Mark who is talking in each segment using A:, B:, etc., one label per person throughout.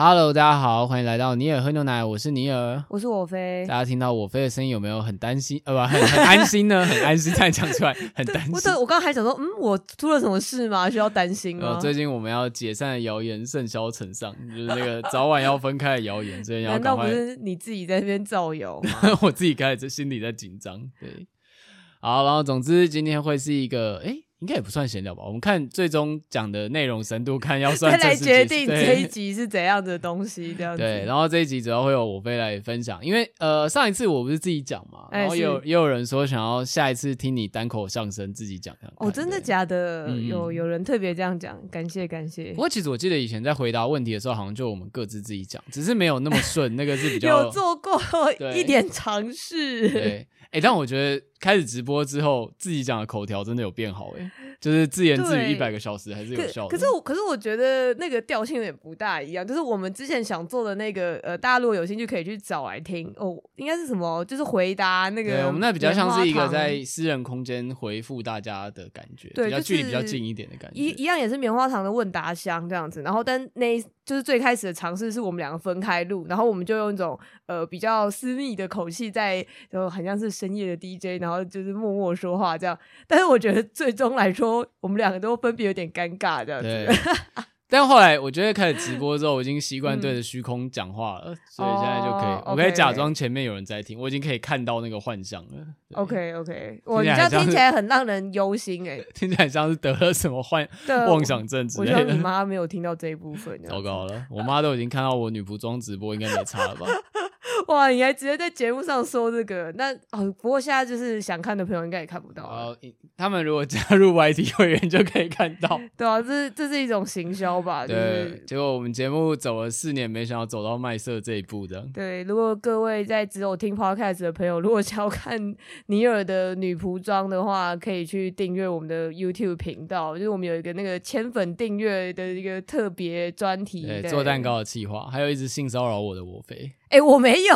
A: Hello，大家好，欢迎来到尼尔喝牛奶，我是尼尔，
B: 我是我飞。
A: 大家听到我飞的声音有没有很担心？呃，不，很很安心呢？很安心，再讲出来，很担心。
B: 不对，我刚刚还想说，嗯，我出了什么事吗？需要担心吗？
A: 呃，最近我们要解散的谣言甚嚣尘上，就是那个早晚要分开的谣言，所以要。
B: 难道不是你自己在那边造谣吗？
A: 我自己开始心里在紧张。对，好，然后总之今天会是一个，诶应该也不算闲聊吧，我们看最终讲的内容深度，看要算
B: 再来决定这一集是怎样的东西，这样 子。
A: 对，然后这一集主要会有我飞来分享，因为呃上一次我不是自己讲嘛，然后也有也有人说想要下一次听你单口相声自己讲。
B: 哦，真的假的？嗯、有有人特别这样讲，感谢感谢。
A: 不过其实我记得以前在回答问题的时候，好像就我们各自自己讲，只是没有那么顺，那个是比 较
B: 有做过一点尝试。
A: 对。哎、欸，但我觉得开始直播之后，自己讲的口条真的有变好哎，就是自言自语一百个小时还是有效的。
B: 可，可是我，可是我觉得那个调性有点不大一样。就是我们之前想做的那个，呃，大家如果有兴趣可以去找来听哦。应该是什么？就是回答那个。
A: 对，我们那比较像是一个在私人空间回复大家的感觉，对，比较距离比较近一点的感觉。
B: 一一样也是棉花糖的问答箱这样子。然后，但那就是最开始的尝试是我们两个分开录，然后我们就用一种呃比较私密的口气在，就很像是。深夜的 DJ，然后就是默默说话这样，但是我觉得最终来说，我们两个都分别有点尴尬这样子。对
A: 但后来我觉得开始直播之后，我已经习惯对着虚空讲话了，嗯，所以现在就可以，哦，我可以假装前面有人在听，我已经可以看到那个幻象了。
B: OK OK，我你这样听起来很让人忧心诶，
A: 听起来像是得了什么幻妄想症之类的。
B: 我觉得你妈没有听到这一部分，
A: 糟糕了，我妈都已经看到我女仆装直播，应该没差了吧？
B: 哇，你还直接在节目上说这个？那哦，不过现在就是想看的朋友应该也看不到。哦，
A: 他们如果加入 YT 会员就可以看到。
B: 对啊，这是这是一种行销吧？对。
A: 就是、结果我们节目走了四年，没想到走到卖色这一步的。
B: 对，如果各位在只有听 Podcast 的朋友，如果想要看尼尔的女仆装的话，可以去订阅我们的 YouTube 频道，就是我们有一个那个千粉订阅的一个特别专题，对，
A: 做蛋糕的计划，还有一直性骚扰我的我飞。
B: 哎、欸，我没有，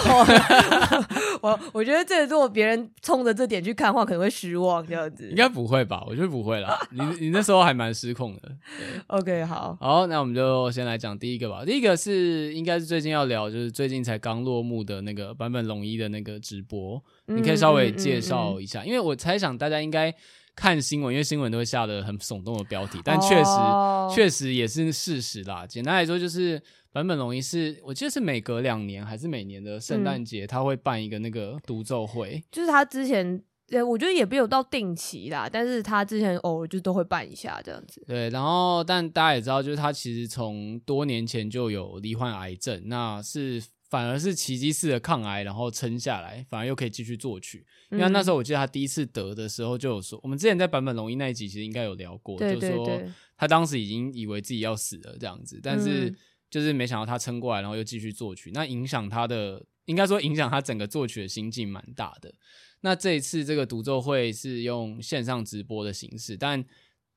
B: 我我觉得这如果别人冲着这点去看的话，可能会失望这样子。
A: 应该不会吧？我觉得不会啦。你你那时候还蛮失控的。
B: OK，好，
A: 好，那我们就先来讲第一个吧。第一个是应该是最近要聊，就是最近才刚落幕的那个版本龙一的那个直播，嗯、你可以稍微介绍一下，因为我猜想大家应该看新闻，因为新闻都会下的很耸动的标题，但确实确、哦、实也是事实啦。简单来说就是。坂本龙一是我记得是每隔两年还是每年的圣诞节，他会办一个那个独奏会，
B: 就是他之前，呃，我觉得也没有到定期啦，但是他之前偶尔就都会办一下这样子。
A: 对，然后但大家也知道，就是他其实从多年前就有罹患癌症，那是反而是奇迹式的抗癌，然后撑下来，反而又可以继续作曲。因为那时候我记得他第一次得的时候就有说，我们之前在版本龙一那一集其实应该有聊过，就是说他当时已经以为自己要死了这样子，但是。嗯就是没想到他撑过来，然后又继续作曲，那影响他的，应该说影响他整个作曲的心境蛮大的。那这一次这个独奏会是用线上直播的形式，但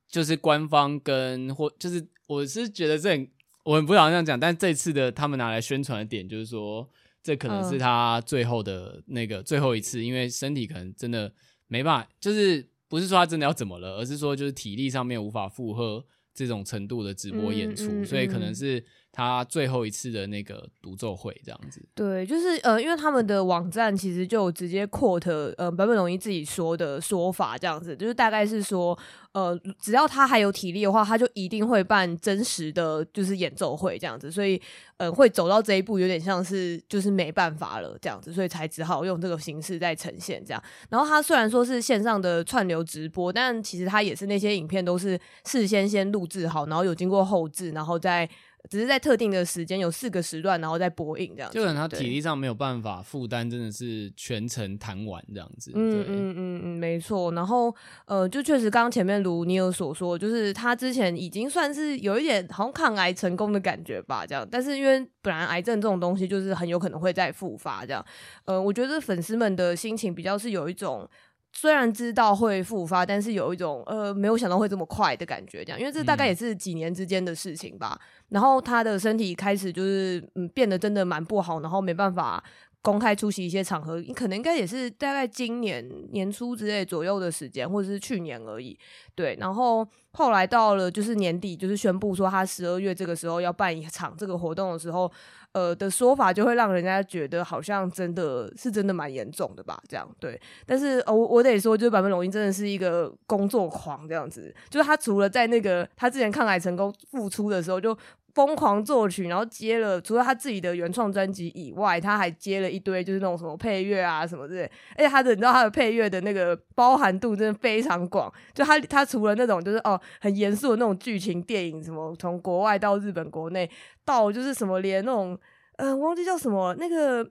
A: 就是官方跟或就是我是觉得这很我们不想这样讲，但这次的他们拿来宣传的点就是说，这可能是他最后的那个最后一次，因为身体可能真的没办法，就是不是说他真的要怎么了，而是说就是体力上面无法负荷这种程度的直播演出，嗯嗯嗯、所以可能是。他最后一次的那个独奏会这样子，
B: 对，就是呃，因为他们的网站其实就直接 quote 呃坂本龙一自己说的说法这样子，就是大概是说，呃，只要他还有体力的话，他就一定会办真实的就是演奏会这样子，所以呃，会走到这一步有点像是就是没办法了这样子，所以才只好用这个形式在呈现这样。然后他虽然说是线上的串流直播，但其实他也是那些影片都是事先先录制好，然后有经过后置，然后再。只是在特定的时间有四个时段，然后再播映这样子。
A: 就可能他体力上没有办法负担，真的是全程弹完这样子。
B: 嗯嗯嗯嗯，没错。然后呃，就确实刚刚前面如你有所说，就是他之前已经算是有一点好像抗癌成功的感觉吧，这样。但是因为本来癌症这种东西就是很有可能会再复发，这样。呃，我觉得粉丝们的心情比较是有一种。虽然知道会复发，但是有一种呃没有想到会这么快的感觉，这样，因为这大概也是几年之间的事情吧。嗯、然后他的身体开始就是嗯变得真的蛮不好，然后没办法公开出席一些场合，你可能应该也是大概今年年初之类左右的时间，或者是去年而已。对，然后后来到了就是年底，就是宣布说他十二月这个时候要办一场这个活动的时候。呃的说法就会让人家觉得好像真的是真的蛮严重的吧，这样对。但是哦，我我得说，就是坂本龙一真的是一个工作狂这样子，就是他除了在那个他之前抗癌成功复出的时候就。疯狂作曲，然后接了除了他自己的原创专辑以外，他还接了一堆就是那种什么配乐啊什么之类。而且他的你知道他的配乐的那个包含度真的非常广。就他他除了那种就是哦很严肃的那种剧情电影，什么从国外到日本国内，到就是什么连那种嗯、呃、忘记叫什么那个。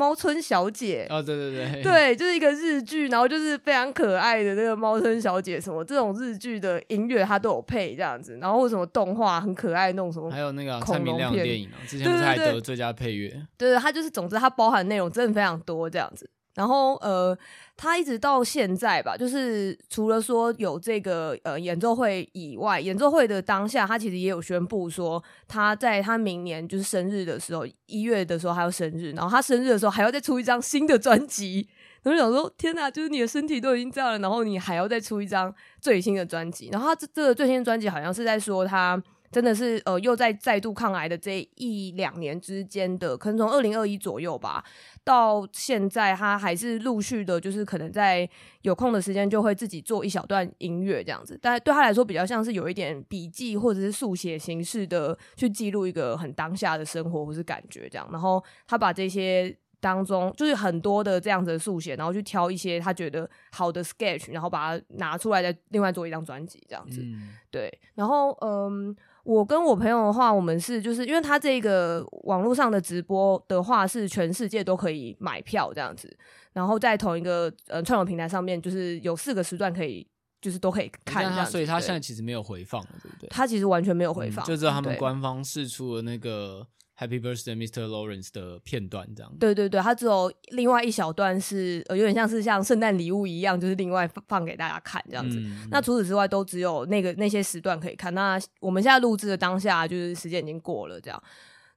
B: 猫村小姐
A: 哦，对对对，
B: 对，就是一个日剧，然后就是非常可爱的那个猫村小姐，什么这种日剧的音乐它都有配这样子，然后为什么动画很可爱那种什么，
A: 还有那个蔡明亮的电影啊，之前不是还得最佳配乐？
B: 对对，它就是总之它包含内容真的非常多这样子。然后呃，他一直到现在吧，就是除了说有这个呃演奏会以外，演奏会的当下，他其实也有宣布说，他在他明年就是生日的时候，一月的时候还要生日，然后他生日的时候还要再出一张新的专辑。我就想说，天哪，就是你的身体都已经这样了，然后你还要再出一张最新的专辑。然后他这这个最新的专辑好像是在说他。真的是呃，又在再度抗癌的这一两年之间的，可能从二零二一左右吧，到现在他还是陆续的，就是可能在有空的时间就会自己做一小段音乐这样子，但对他来说比较像是有一点笔记或者是速写形式的去记录一个很当下的生活或是感觉这样，然后他把这些当中就是很多的这样子的速写，然后去挑一些他觉得好的 sketch，然后把它拿出来再另外做一张专辑这样子，嗯、对，然后嗯。我跟我朋友的话，我们是就是因为他这个网络上的直播的话，是全世界都可以买票这样子，然后在同一个呃串流平台上面，就是有四个时段可以，就是都可以看他。
A: 所以他现在其实没有回放，对不对？
B: 他其实完全没有回放，
A: 嗯、就知道他们官方试出了那个。Happy Birthday, Mr. Lawrence 的片段，这样。
B: 对对对，它只有另外一小段是呃，有点像是像圣诞礼物一样，就是另外放给大家看这样子。嗯、那除此之外，都只有那个那些时段可以看。那我们现在录制的当下，就是时间已经过了这样。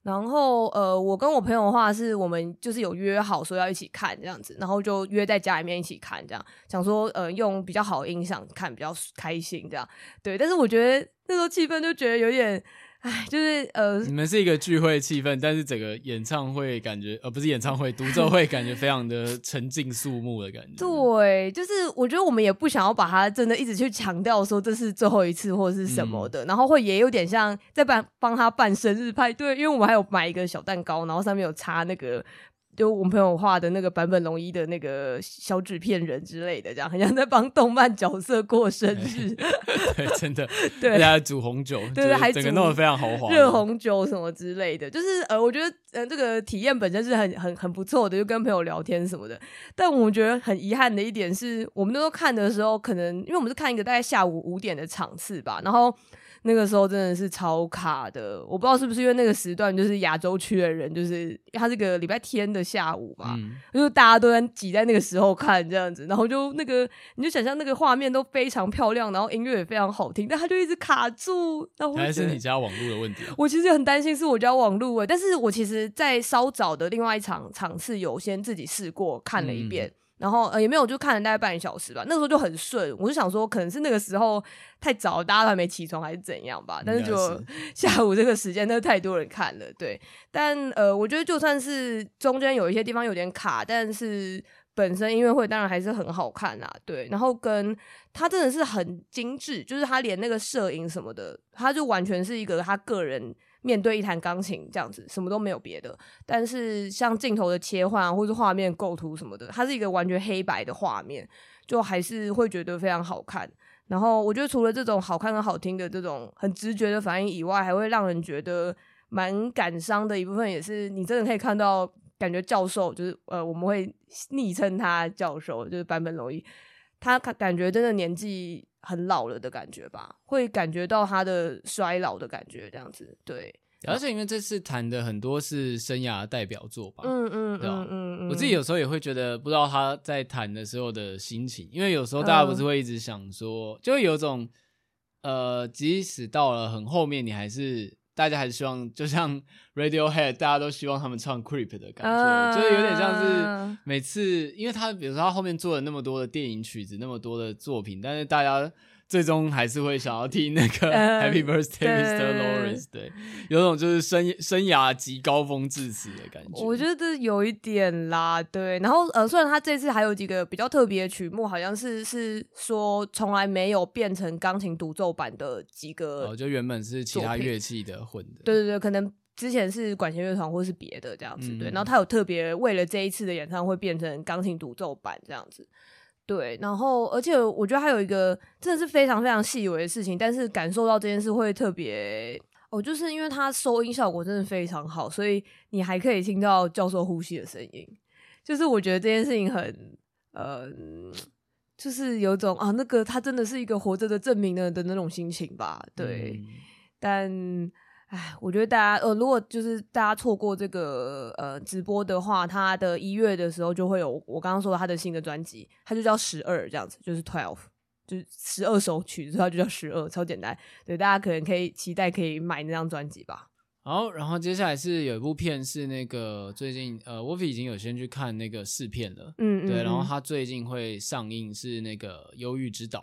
B: 然后呃，我跟我朋友的话，是我们就是有约好说要一起看这样子，然后就约在家里面一起看这样，想说呃用比较好的音响看比较开心这样。对，但是我觉得那时候气氛就觉得有点。哎，就是呃，
A: 你们是一个聚会气氛，但是整个演唱会感觉，呃，不是演唱会，独奏会感觉非常的沉浸肃穆的感觉。
B: 对，就是我觉得我们也不想要把它真的一直去强调说这是最后一次或者是什么的，嗯、然后会也有点像在办帮他办生日派对，因为我们还有买一个小蛋糕，然后上面有插那个。就我们朋友画的那个坂本龙一的那个小纸片人之类的，这样很像在帮动漫角色过生日。
A: 对，真的。对，还煮红酒，
B: 对对，还整
A: 个弄得非常豪华，
B: 热红酒什么之类的。就是呃，我觉得呃，这个体验本身是很很很不错的，就跟朋友聊天什么的。但我们觉得很遗憾的一点是，我们那时候看的时候，可能因为我们是看一个大概下午五点的场次吧，然后。那个时候真的是超卡的，我不知道是不是因为那个时段就是亚洲区的人，就是他这个礼拜天的下午嘛，嗯、就是大家都在挤在那个时候看这样子，然后就那个你就想象那个画面都非常漂亮，然后音乐也非常好听，但他就一直卡住。然后
A: 还是你家网络的问题？
B: 我其实很担心是我家网络诶，但是我其实在稍早的另外一场场次有先自己试过看了一遍。嗯然后呃也没有，就看了大概半个小时吧。那个时候就很顺，我就想说可能是那个时候太早，大家都还没起床还是怎样吧。但是就 下午这个时间，那太多人看了，对。但呃，我觉得就算是中间有一些地方有点卡，但是本身音乐会当然还是很好看啦，对。然后跟他真的是很精致，就是他连那个摄影什么的，他就完全是一个他个人。面对一弹钢琴这样子，什么都没有别的。但是像镜头的切换或是画面构图什么的，它是一个完全黑白的画面，就还是会觉得非常好看。然后我觉得除了这种好看跟好听的这种很直觉的反应以外，还会让人觉得蛮感伤的一部分，也是你真的可以看到，感觉教授就是呃，我们会昵称他教授，就是坂本龙一，他感感觉真的年纪很老了的感觉吧，会感觉到他的衰老的感觉，这样子，对。
A: 而且因为这次谈的很多是生涯代表作吧，
B: 嗯嗯，对吧？嗯嗯，
A: 我自己有时候也会觉得不知道他在谈的时候的心情，因为有时候大家不是会一直想说，就会有种呃，即使到了很后面，你还是大家还是希望，就像 Radiohead，大家都希望他们唱 Creep 的感觉，就是有点像是每次，因为他比如说他后面做了那么多的电影曲子，那么多的作品，但是大家。最终还是会想要听那个 Happy Birthday Mr. Lawrence，对，有种就是生生涯极高峰致辞的感觉。
B: 我觉得有一点啦，对。然后呃，虽然他这次还有几个比较特别的曲目，好像是是说从来没有变成钢琴独奏版的几个，
A: 哦，就原本是其他乐器的混的。
B: 对对对，可能之前是管弦乐团或是别的这样子，对。然后他有特别为了这一次的演唱会变成钢琴独奏版这样子。对，然后而且我觉得还有一个真的是非常非常细微的事情，但是感受到这件事会特别哦，就是因为它收音效果真的非常好，所以你还可以听到教授呼吸的声音。就是我觉得这件事情很呃，就是有种啊，那个他真的是一个活着的证明的的那种心情吧。对，嗯、但。哎，我觉得大家呃，如果就是大家错过这个呃直播的话，他的一月的时候就会有我刚刚说的他的新的专辑，他就叫十二这样子，就是 twelve，就是十二首曲子，它就叫十二，超简单。对，大家可能可以期待可以买那张专辑吧。
A: 好，然后接下来是有一部片是那个最近呃，Wolfie 已经有先去看那个试片了，嗯，嗯，嗯，对，然后他最近会上映是那个《忧郁之岛》，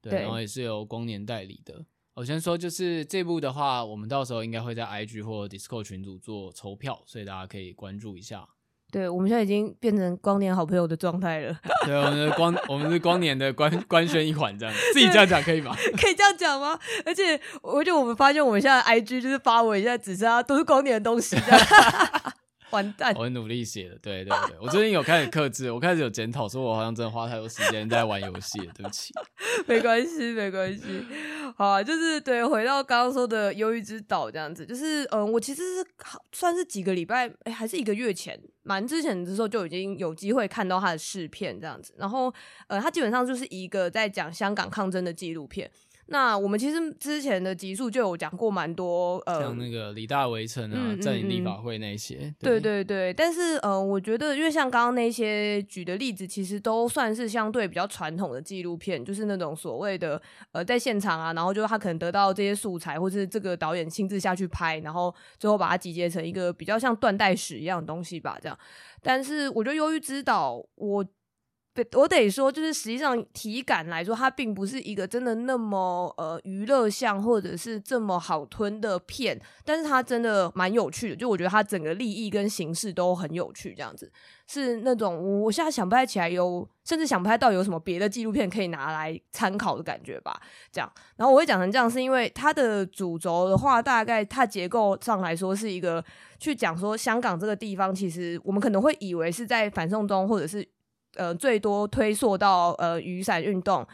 A: 对，对，然后也是由光年代理的。我先说，就是这部的话，我们到时候应该会在 IG 或 Discord 群组做筹票，所以大家可以关注一下。
B: 对，我们现在已经变成光年好朋友的状态了。
A: 对，我们的光，我们是光年的官官宣一款，这样自己这样讲可以吗？
B: 可以这样讲吗？而且，而且我们发现我们现在 IG 就是发文，现在只剩下都是光年的东西。完蛋！
A: 我很努力写的，对对对，我最近有开始克制，我开始有检讨，说我好像真的花太多时间在玩游戏了，对不起。
B: 没关系，没关系。好啊，就是对，回到刚刚说的《忧郁之岛》这样子，就是嗯，我其实是算是几个礼拜，哎，还是一个月前，蛮之前的时候就已经有机会看到他的试片这样子，然后呃，他基本上就是一个在讲香港抗争的纪录片。那我们其实之前的集数就有讲过蛮多，呃，像
A: 那个李大围城啊、占领立法会那些，
B: 对对对。但是，呃，我觉得，因为像刚刚那些举的例子，其实都算是相对比较传统的纪录片，就是那种所谓的，呃，在现场啊，然后就他可能得到这些素材，或是这个导演亲自下去拍，然后最后把它集结成一个比较像断代史一样的东西吧，这样。但是，我觉得《忧郁之岛》，我。我得说，就是实际上体感来说，它并不是一个真的那么呃娱乐向或者是这么好吞的片，但是它真的蛮有趣的。就我觉得它整个立意跟形式都很有趣，这样子是那种我现在想不太起来有，甚至想不太到有什么别的纪录片可以拿来参考的感觉吧。这样，然后我会讲成这样，是因为它的主轴的话，大概它结构上来说是一个去讲说香港这个地方，其实我们可能会以为是在反送中或者是。呃，最多推溯到呃雨伞运动，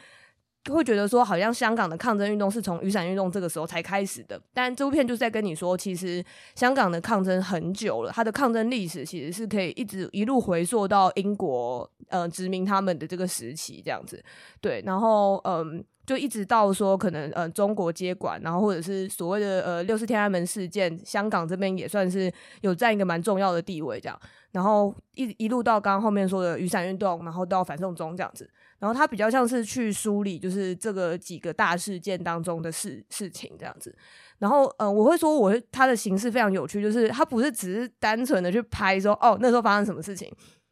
B: 会觉得说好像香港的抗争运动是从雨伞运动这个时候才开始的。但这部片就在跟你说，其实香港的抗争很久了，它的抗争历史其实是可以一直一路回溯到英国呃殖民他们的这个时期这样子。对，然后嗯、就一直到说可能呃中国接管，然后或者是所谓的呃六四天安门事件，香港这边也算是有占一个蛮重要的地位这样。然后一一路到刚刚后面说的雨伞运动，然后到反送中这样子，然后他比较像是去梳理，就是这个几个大事件当中的事事情这样子。然后嗯，我会说我会它的形式非常有趣，就是他不是只是单纯的去拍说哦那时候发生什么事情。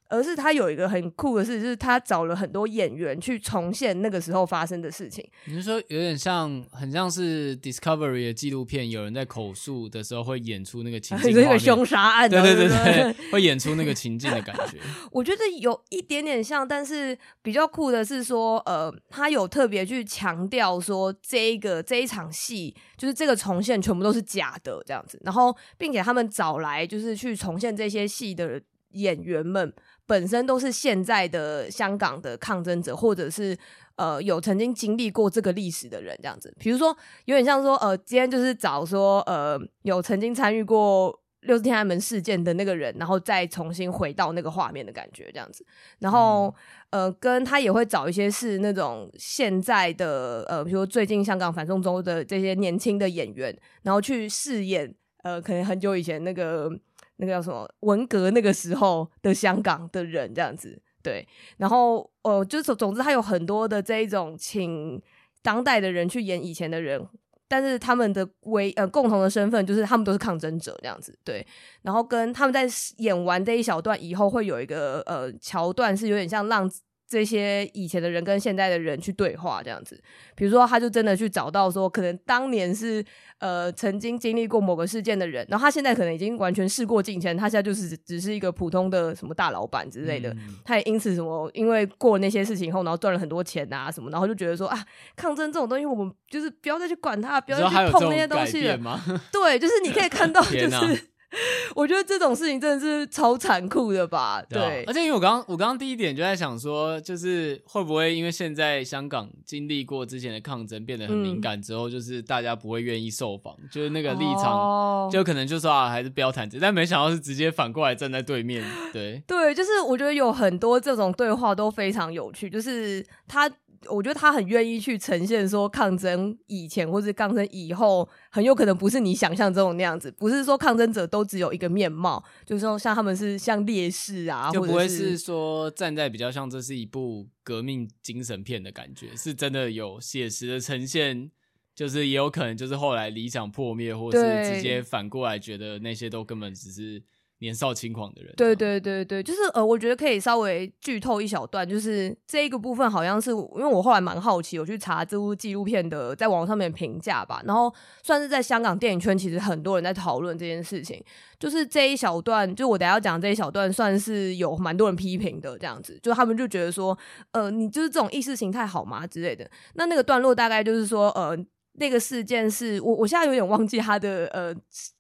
B: 而是他有一个很酷的事，就是他找了很多演员去重现那个时候发生的事情。
A: 你是说有点像，很像是 Discovery 的纪录片，有人在口述的时候会演出那个情境，
B: 这个凶杀案，
A: 对对对对，会演出那个情境的感觉。
B: 我觉得有一点点像，但是比较酷的是说，呃，他有特别去强调说，这一个这一场戏，就是这个重现全部都是假的这样子。然后，并且他们找来就是去重现这些戏的。演员们本身都是现在的香港的抗争者，或者是呃有曾经经历过这个历史的人，这样子。比如说，有点像说，呃，今天就是找说，呃，有曾经参与过六四天安门事件的那个人，然后再重新回到那个画面的感觉，这样子。然后，嗯、呃，跟他也会找一些是那种现在的，呃，比如说最近香港反送中的这些年轻的演员，然后去饰演，呃，可能很久以前那个。那个叫什么文革那个时候的香港的人这样子，对，然后呃，就总总之他有很多的这一种请当代的人去演以前的人，但是他们的唯呃共同的身份就是他们都是抗争者这样子，对，然后跟他们在演完这一小段以后会有一个呃桥段是有点像浪。这些以前的人跟现在的人去对话，这样子，比如说，他就真的去找到说，可能当年是呃曾经经历过某个事件的人，然后他现在可能已经完全事过境迁，他现在就是只是一个普通的什么大老板之类的，嗯、他也因此什么，因为过了那些事情后，然后赚了很多钱啊什么，然后就觉得说啊，抗争这种东西，我们就是不要再去管它，不要再去碰那些东西了。对，就是你可以看到，就是。我觉得这种事情真的是超残酷的吧？对，对，
A: 而且因为我刚刚我刚刚第一点就在想说，就是会不会因为现在香港经历过之前的抗争变得很敏感之后，嗯、就是大家不会愿意受访，就是那个立场就可能就说啊，还是不要谈这，但没想到是直接反过来站在对面。对，
B: 对，就是我觉得有很多这种对话都非常有趣，就是他。我觉得他很愿意去呈现说，抗争以前或是抗争以后，很有可能不是你想象中的那样子。不是说抗争者都只有一个面貌，就是说像他们是像烈士啊，
A: 就不会是说站在比较像这是一部革命精神片的感觉，是真的有写实的呈现，就是也有可能就是后来理想破灭，或是直接反过来觉得那些都根本只是。年少轻狂的人，
B: 对对对对，就是呃，我觉得可以稍微剧透一小段，就是这一个部分好像是因为我后来蛮好奇，我去查这部纪录片的在网上面评价吧，然后算是在香港电影圈，其实很多人在讨论这件事情，就是这一小段，就我等下要讲这一小段，算是有蛮多人批评的这样子，就他们就觉得说，呃，你就是这种意识形态好吗？之类的，那那个段落大概就是说，呃，那个事件是我我现在有点忘记他的呃。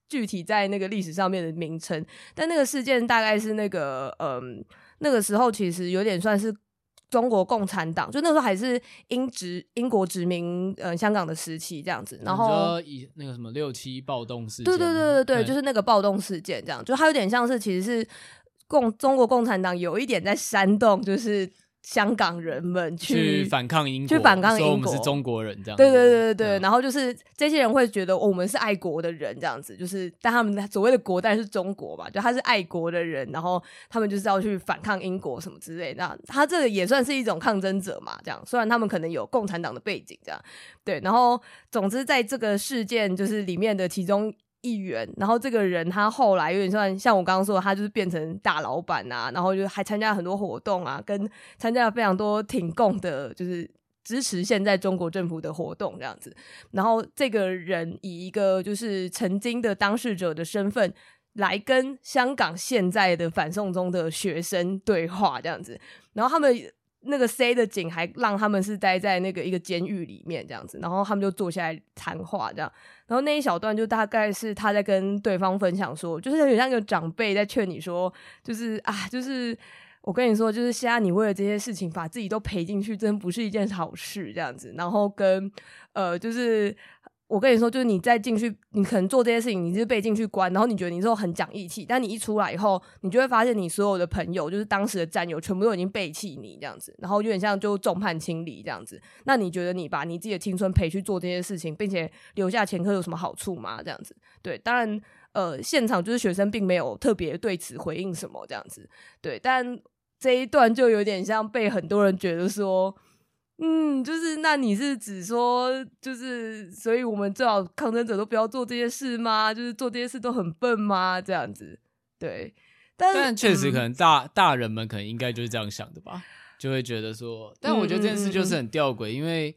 B: 具体在那个历史上面的名称，但那个事件大概是那个，嗯，那个时候其实有点算是中国共产党，就那时候还是英殖英国殖民，呃，香港的时期这样子。然后
A: 以那个什么六七暴动事件，
B: 对对对对对，就是那个暴动事件这样，就它有点像是其实是共中国共产党有一点在煽动，就是。香港人们去，
A: 去反抗英国，
B: 去反抗英
A: 国，我们是中国人这样子。
B: 对对对对对，然后就是这些人会觉得我们是爱国的人这样子，就是但他们所谓的国，当然是中国嘛，就他是爱国的人，然后他们就是要去反抗英国什么之类的。那他这个也算是一种抗争者嘛，这样。虽然他们可能有共产党的背景，这样对。然后总之在这个事件就是里面的其中。一员，然后这个人他后来有点像像我刚刚说，他就是变成大老板啊，然后就还参加很多活动啊，跟参加了非常多挺共的，就是支持现在中国政府的活动这样子。然后这个人以一个就是曾经的当事者的身份来跟香港现在的反送中的学生对话这样子，然后他们。那个 C 的警还让他们是待在那个一个监狱里面这样子，然后他们就坐下来谈话这样，然后那一小段就大概是他在跟对方分享说，就是有点像一个长辈在劝你说，就是啊，就是我跟你说，就是现在你为了这些事情把自己都赔进去，真不是一件好事这样子，然后跟呃就是。我跟你说，就是你再进去，你可能做这些事情，你是被进去关，然后你觉得你之后很讲义气，但你一出来以后，你就会发现你所有的朋友，就是当时的战友，全部都已经背弃你这样子，然后有点像就众叛亲离这样子。那你觉得你把你自己的青春赔去做这些事情，并且留下前科有什么好处吗？这样子，对，当然，呃，现场就是学生并没有特别对此回应什么这样子，对，但这一段就有点像被很多人觉得说。嗯，就是那你是指说，就是所以我们最好抗争者都不要做这些事吗？就是做这些事都很笨吗？这样子，对。但
A: 但确实可能大、嗯、大人们可能应该就是这样想的吧，就会觉得说，但我觉得这件事就是很吊诡，因为。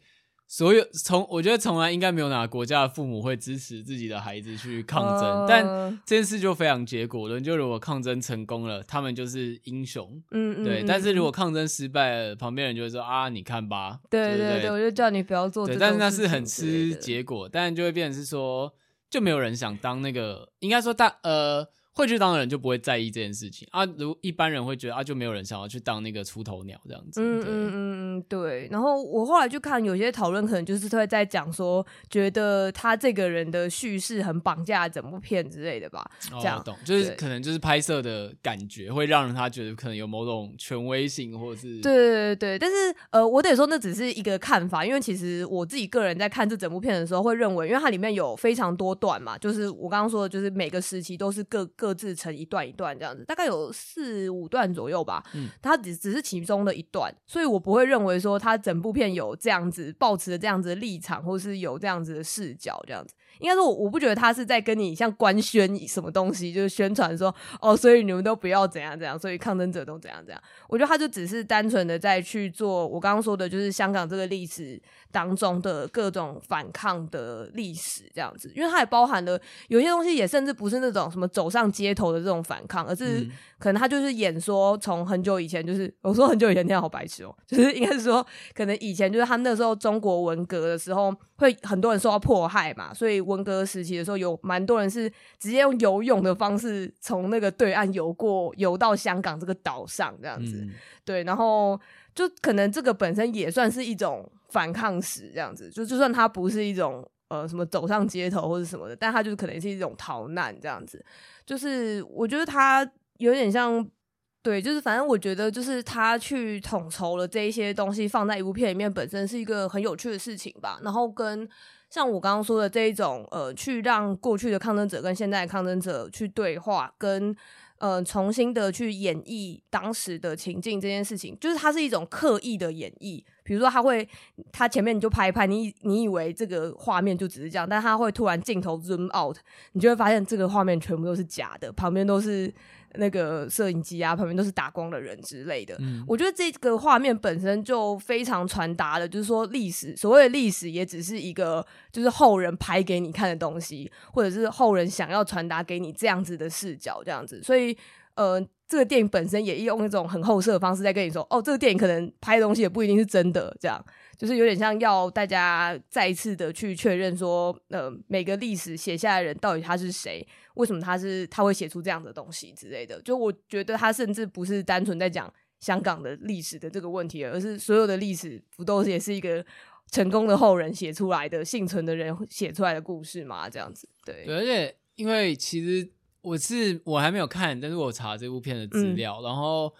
A: 所有从我觉得从来应该没有哪个国家的父母会支持自己的孩子去抗争，呃、但这件事就非常结果论，就如果抗争成功了，他们就是英雄，嗯对，嗯但是如果抗争失败了，旁边人就会说啊，你看吧，
B: 对对对，我就叫你不要做这，对，
A: 但是那是很吃结果，但就会变成是说，就没有人想当那个，应该说大呃。会去当的人就不会在意这件事情啊。如一般人会觉得啊，就没有人想要去当那个出头鸟这样子。
B: 嗯嗯嗯嗯，对。然后我后来就看有些讨论，可能就是会在讲说，觉得他这个人的叙事很绑架整部片之类的吧。这样、
A: 哦、懂，就是可能就是拍摄的感觉会让人他觉得可能有某种权威性，或者是
B: 对对对对。但是呃，我得说那只是一个看法，因为其实我自己个人在看这整部片的时候，会认为，因为它里面有非常多段嘛，就是我刚刚说的，就是每个时期都是各各自成一段一段这样子，大概有四五段左右吧。嗯，它只只是其中的一段，所以我不会认为说它整部片有这样子抱持的这样子的立场，或是有这样子的视角这样子。应该说我，我不觉得他是在跟你像官宣什么东西，就是宣传说哦，所以你们都不要怎样怎样，所以抗争者都怎样怎样。我觉得他就只是单纯的在去做我刚刚说的，就是香港这个历史当中的各种反抗的历史这样子，因为它也包含了有些东西，也甚至不是那种什么走上街头的这种反抗，而是可能他就是演说从很久以前，就是我说很久以前，这样好白痴哦，就是应该是说可能以前就是他那时候中国文革的时候，会很多人受到迫害嘛，所以。文革时期的时候，有蛮多人是直接用游泳的方式从那个对岸游过，游到香港这个岛上这样子。嗯、对，然后就可能这个本身也算是一种反抗史这样子。就就算它不是一种呃什么走上街头或者什么的，但他就是可能是一种逃难这样子。就是我觉得他有点像，对，就是反正我觉得就是他去统筹了这一些东西放在一部片里面，本身是一个很有趣的事情吧。然后跟像我刚刚说的这一种，呃，去让过去的抗争者跟现在的抗争者去对话，跟呃重新的去演绎当时的情境这件事情，就是它是一种刻意的演绎。比如说，他会他前面你就拍一拍，你你以为这个画面就只是这样，但他会突然镜头 zoom out，你就会发现这个画面全部都是假的，旁边都是。那个摄影机啊，旁边都是打光的人之类的。嗯，我觉得这个画面本身就非常传达了，就是说历史，所谓的历史也只是一个，就是后人拍给你看的东西，或者是后人想要传达给你这样子的视角，这样子。所以，呃，这个电影本身也用一种很后设的方式在跟你说，哦，这个电影可能拍的东西也不一定是真的，这样。就是有点像要大家再一次的去确认说，呃，每个历史写下来的人到底他是谁，为什么他是他会写出这样的东西之类的。就我觉得他甚至不是单纯在讲香港的历史的这个问题，而是所有的历史不都是也是一个成功的后人写出来的，幸存的人写出来的故事嘛？这样子，对。
A: 对，而且因为其实我是我还没有看，但是我查这部片的资料，嗯，然后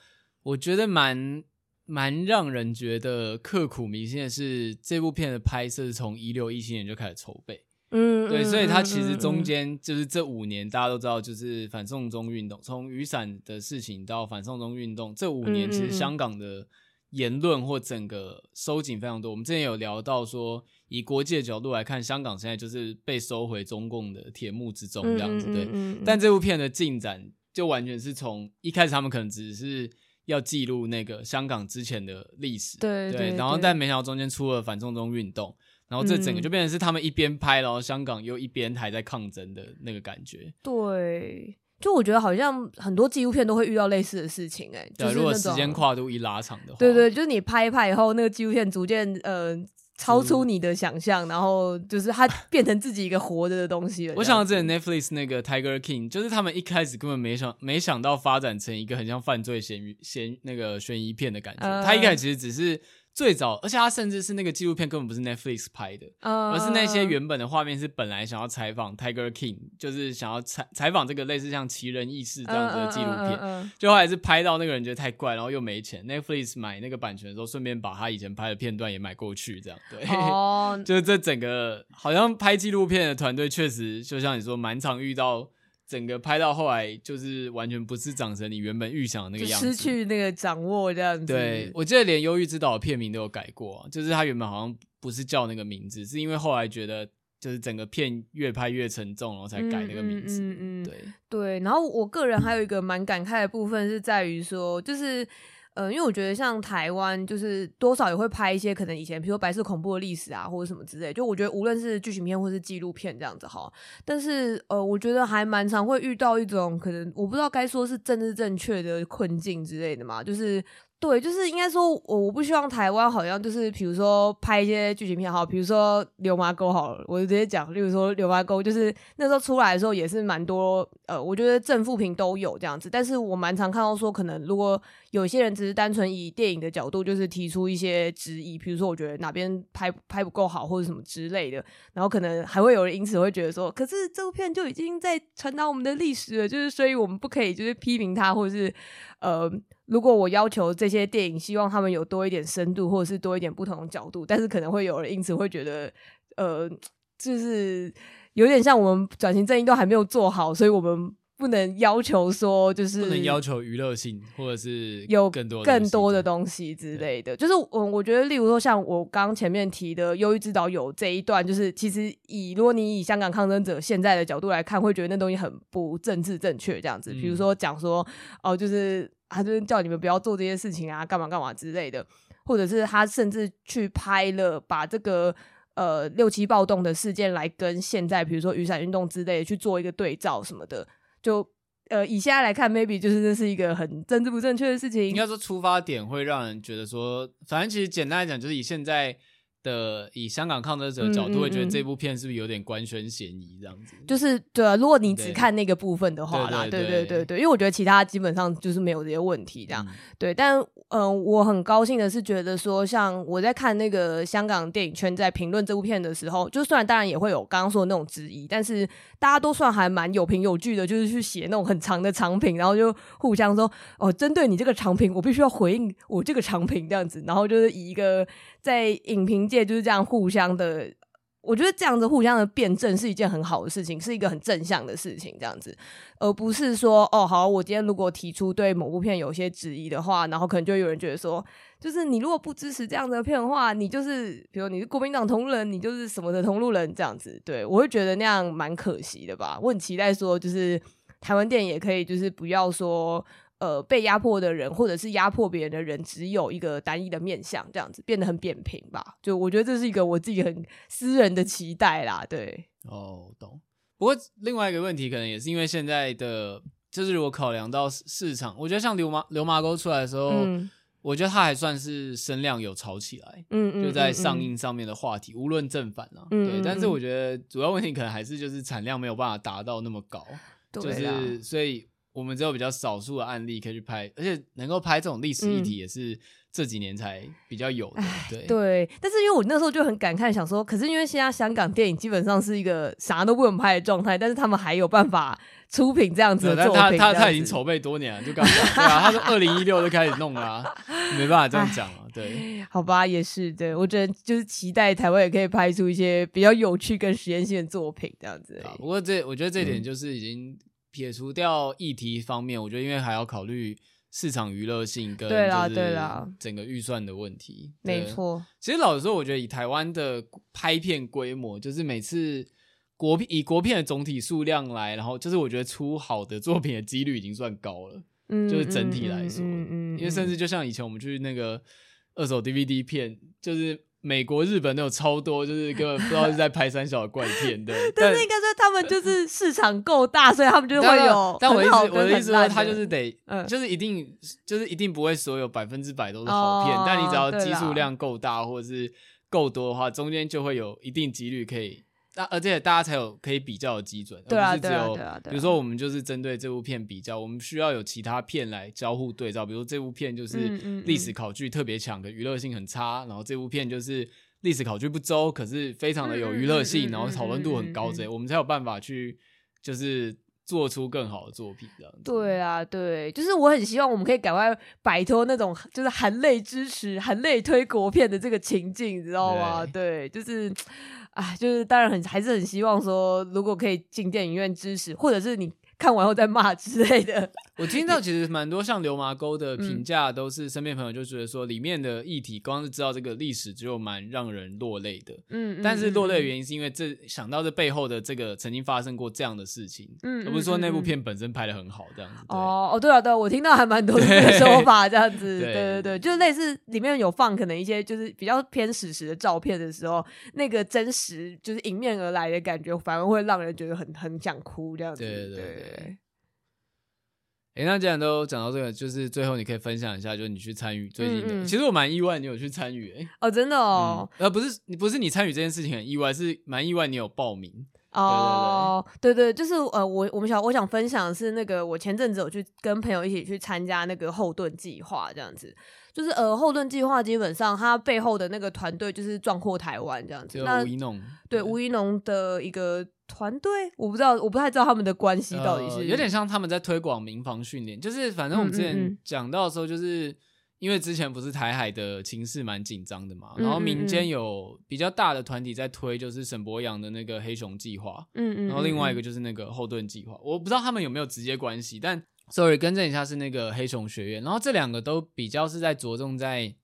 A: 我觉得蛮。蛮让人觉得刻骨铭心的是，这部片的拍摄是从一六一七年就开始筹备，嗯，对，所以他其实中间就是这五年，大家都知道，就是反送中运动，从雨伞的事情到反送中运动，这五年其实香港的言论或整个收紧非常多。我们之前有聊到说，以国际的角度来看，香港现在就是被收回中共的铁幕之中这样子，对。但这部片的进展就完全是从一开始他们可能只是。要记录那个香港之前的历史，
B: 对对，
A: 然后但没想到中间出了反送中运动，然后这整个就变成是他们一边拍，然后香港又一边还在抗争的那个感觉。
B: 对，就我觉得好像很多纪录片都会遇到类似的事情，哎，
A: 对，如果时间跨度一拉长的话，
B: 对对，就是你拍一拍以后，那个纪录片逐渐呃。超出你的想象，然后就是它变成自己一个活着的东西了。
A: 我想到之前 Netflix 那个 Tiger King，就是他们一开始根本没想没想到发展成一个很像犯罪嫌疑嫌那个悬疑片的感觉。他、uh, 一开始其实只是。最早，而且他甚至是那个纪录片根本不是 Netflix 拍的，uh, 而是那些原本的画面是本来想要采访 Tiger King，就是想要采采访这个类似像奇人异事这样子的纪录片，就、uh, uh, uh, uh, uh. 后还是拍到那个人觉得太怪，然后又没钱，Netflix 买那个版权的时候，顺便把他以前拍的片段也买过去，这样对，uh, 就是这整个好像拍纪录片的团队确实就像你说，蛮常遇到。整个拍到后来，就是完全不是长成你原本预想的那个样子，
B: 失去那个掌握这样子。
A: 对，我记得连《忧郁之岛》的片名都有改过啊，就是他原本好像不是叫那个名字，是因为后来觉得就是整个片越拍越沉重，然后才改那个名字。嗯，嗯，对
B: 对。然后我个人还有一个蛮感慨的部分是在于说，就是。嗯、呃，因为我觉得像台湾，就是多少也会拍一些可能以前，比如说白色恐怖的历史啊，或者什么之类。就我觉得无论是剧情片或是纪录片这样子哈，但是呃，我觉得还蛮常会遇到一种可能我不知道该说是政治正确的困境之类的嘛，就是对，就是应该说，我我不希望台湾好像就是，比如说拍一些剧情片，好，比如说《流麻沟》好了，我就直接讲，例如说《流麻沟》，就是那时候出来的时候也是蛮多，呃，我觉得正负评都有这样子，但是我蛮常看到说，可能如果有些人只是单纯以电影的角度，就是提出一些质疑，比如说我觉得哪边拍拍不够好或者什么之类的，然后可能还会有人因此会觉得说，可是这部片就已经在传达我们的历史了，就是所以我们不可以就是批评它，或者是呃。如果我要求这些电影，希望他们有多一点深度，或者是多一点不同的角度，但是可能会有人因此会觉得，呃，就是有点像我们转型正义都还没有做好，所以我们不能要求说就是
A: 不能要求娱乐性，或者是
B: 有
A: 更多
B: 更多的东西之类的。就是我，我觉得例如说像我刚前面提的《忧郁之岛》有这一段，就是其实以如果你以香港抗争者现在的角度来看，会觉得那东西很不政治正确这样子。比如说讲说哦，就是。他就是叫你们不要做这些事情啊，干嘛干嘛之类的，或者是他甚至去拍了把这个呃六七暴动的事件来跟现在比如说雨伞运动之类的去做一个对照什么的，就呃以现在来看，maybe 就是这是一个很政治不正确的事情。
A: 应该说出发点会让人觉得说，反正其实简单来讲，就是以现在。的以香港抗争者的角度，会觉得这部片是不是有点官宣嫌疑这样子？
B: 就是对啊，如果你只看那个部分的话啦，对对对对，对，对，因为我觉得其他基本上就是没有这些问题这样。嗯、对，但嗯、呃，我很高兴的是觉得说，像我在看那个香港电影圈在评论这部片的时候，就虽然当然也会有刚刚说的那种质疑，但是大家都算还蛮有凭有据的，就是去写那种很长的长评，然后就互相说哦，针对你这个长评，我必须要回应我这个长评这样子，然后就是以一个在影评。界就是这样互相的，我觉得这样子互相的辩证是一件很好的事情，是一个很正向的事情，这样子，而不是说哦，好，我今天如果提出对某部片有些质疑的话，然后可能就有人觉得说，就是你如果不支持这样的片的话，你就是，比如你是国民党同路人，你就是什么的同路人这样子，对，我会觉得那样蛮可惜的吧。我很期待说，就是台湾电影也可以，就是不要说。呃，被压迫的人，或者是压迫别人的人，只有一个单一的面相，这样子变得很扁平吧？就我觉得这是一个我自己很私人的期待啦。对，
A: 哦，懂。不过另外一个问题，可能也是因为现在的，就是如果考量到市场，我觉得像流麻流麻沟出来的时候，嗯、我觉得它还算是声量有炒起来，嗯，就在上映上面的话题，无论正反啊，对。但是我觉得主要问题可能还是就是产量没有办法达到那么高，对就是所以。我们只有比较少数的案例可以去拍，而且能够拍这种历史议题也是这几年才比较有的。对
B: 对，但是因为我那时候就很感慨，想说，可是因为现在香港电影基本上是一个啥都不能拍的状态，但是他们还有办法出品这样子的作品。
A: 他他他已经筹备多年了，就刚讲对啊，他是 二零一六就开始弄了，啊，没办法这样讲了。对，
B: 好吧，也是对，我觉得就是期待台湾也可以拍出一些比较有趣跟实验性的作品这样子。
A: 不过这我觉得这点就是已经。撇除掉议题方面，我觉得因为还要考虑市场娱乐性跟对啦对啦整个预算的问题，
B: 没错。
A: 其实老实说，我觉得以台湾的拍片规模，就是每次国片以国片的总体数量来，然后就是我觉得出好的作品的几率已经算高了，嗯，就是整体来说，嗯嗯，因为甚至就像以前我们去那个二手 DVD 片，就是。美国、日本都有超多，就是根本不知道是在拍三小的怪片，对。
B: 但是应该说他们就是市场够大，所以他们就会有。
A: 但我意思，我的意思说，他就是得，就是一定，就是一定不会所有百分之百都是好片。但你只要基数量够大，或者是够多的话，中间就会有一定几率可以。那而且大家才有可以比较的基准，
B: 对啊，
A: 而不是只有比如说我们就是针对这部片比较，我们需要有其他片来交互对照。比如说这部片就是历史考据特别强，的娱乐性很差；然后这部片就是历史考据不周，可是非常的有娱乐性，然后讨论度很高，这我们才有办法去就是做出更好的作品。这样
B: 对啊，对，就是我很希望我们可以赶快摆脱那种就是含泪支持、含泪推国片的这个情境，你知道吗？对，对，就是。啊，就是当然很还是很希望说，如果可以进电影院支持，或者是你。看完后再骂之类的，
A: 我听到其实蛮多像流麻沟的评价，都是身边朋友就觉得说，里面的议题光是知道这个历史就蛮让人落泪的。嗯，但是落泪的原因是因为这想到这背后的这个曾经发生过这样的事情，嗯，而不是说那部片本身拍的很好这样子。
B: 哦哦，对啊对啊，我听到还蛮多的说法这样子，对对对，就是类似里面有放可能一些就是比较偏史实的照片的时候，那个真实就是迎面而来的感觉，反而会让人觉得很很想哭这样子。对对对。哎、欸，那既然都讲到这个，就是最后你可以分享一下，就是你去参与最近的。
A: 嗯嗯
B: 其实我蛮意外，你有去参与、欸。
A: 哦，真的哦，
B: 呃，不是你不是你参与这件事情很意外，是蛮意外你有报名。
A: 哦，对对，对，就是呃，我我们想我想分享的是那个，我前阵子有去跟朋友一起去参加那个后盾计划，这样子，就是呃，后盾计划基本上它背后的那个团队就是壮阔台湾这样子，那
B: 吴怡农
A: 对吴怡农的一个团队，我不知道，我不太知道他们的关系到底是、呃、
B: 有点像他们在推广民防训练，就是反正我们之前讲到的时候就是。嗯嗯嗯因为之前不是台海的情势蛮紧张的嘛，然后民间有比较大的团体在推，就是沈博阳的那个黑熊计划，嗯嗯，然后另外一个就是那个后盾计划，我不知道他们有没有直接关系，但 sorry 更正一下是那个黑熊学院，然后这两个都比较是在着重在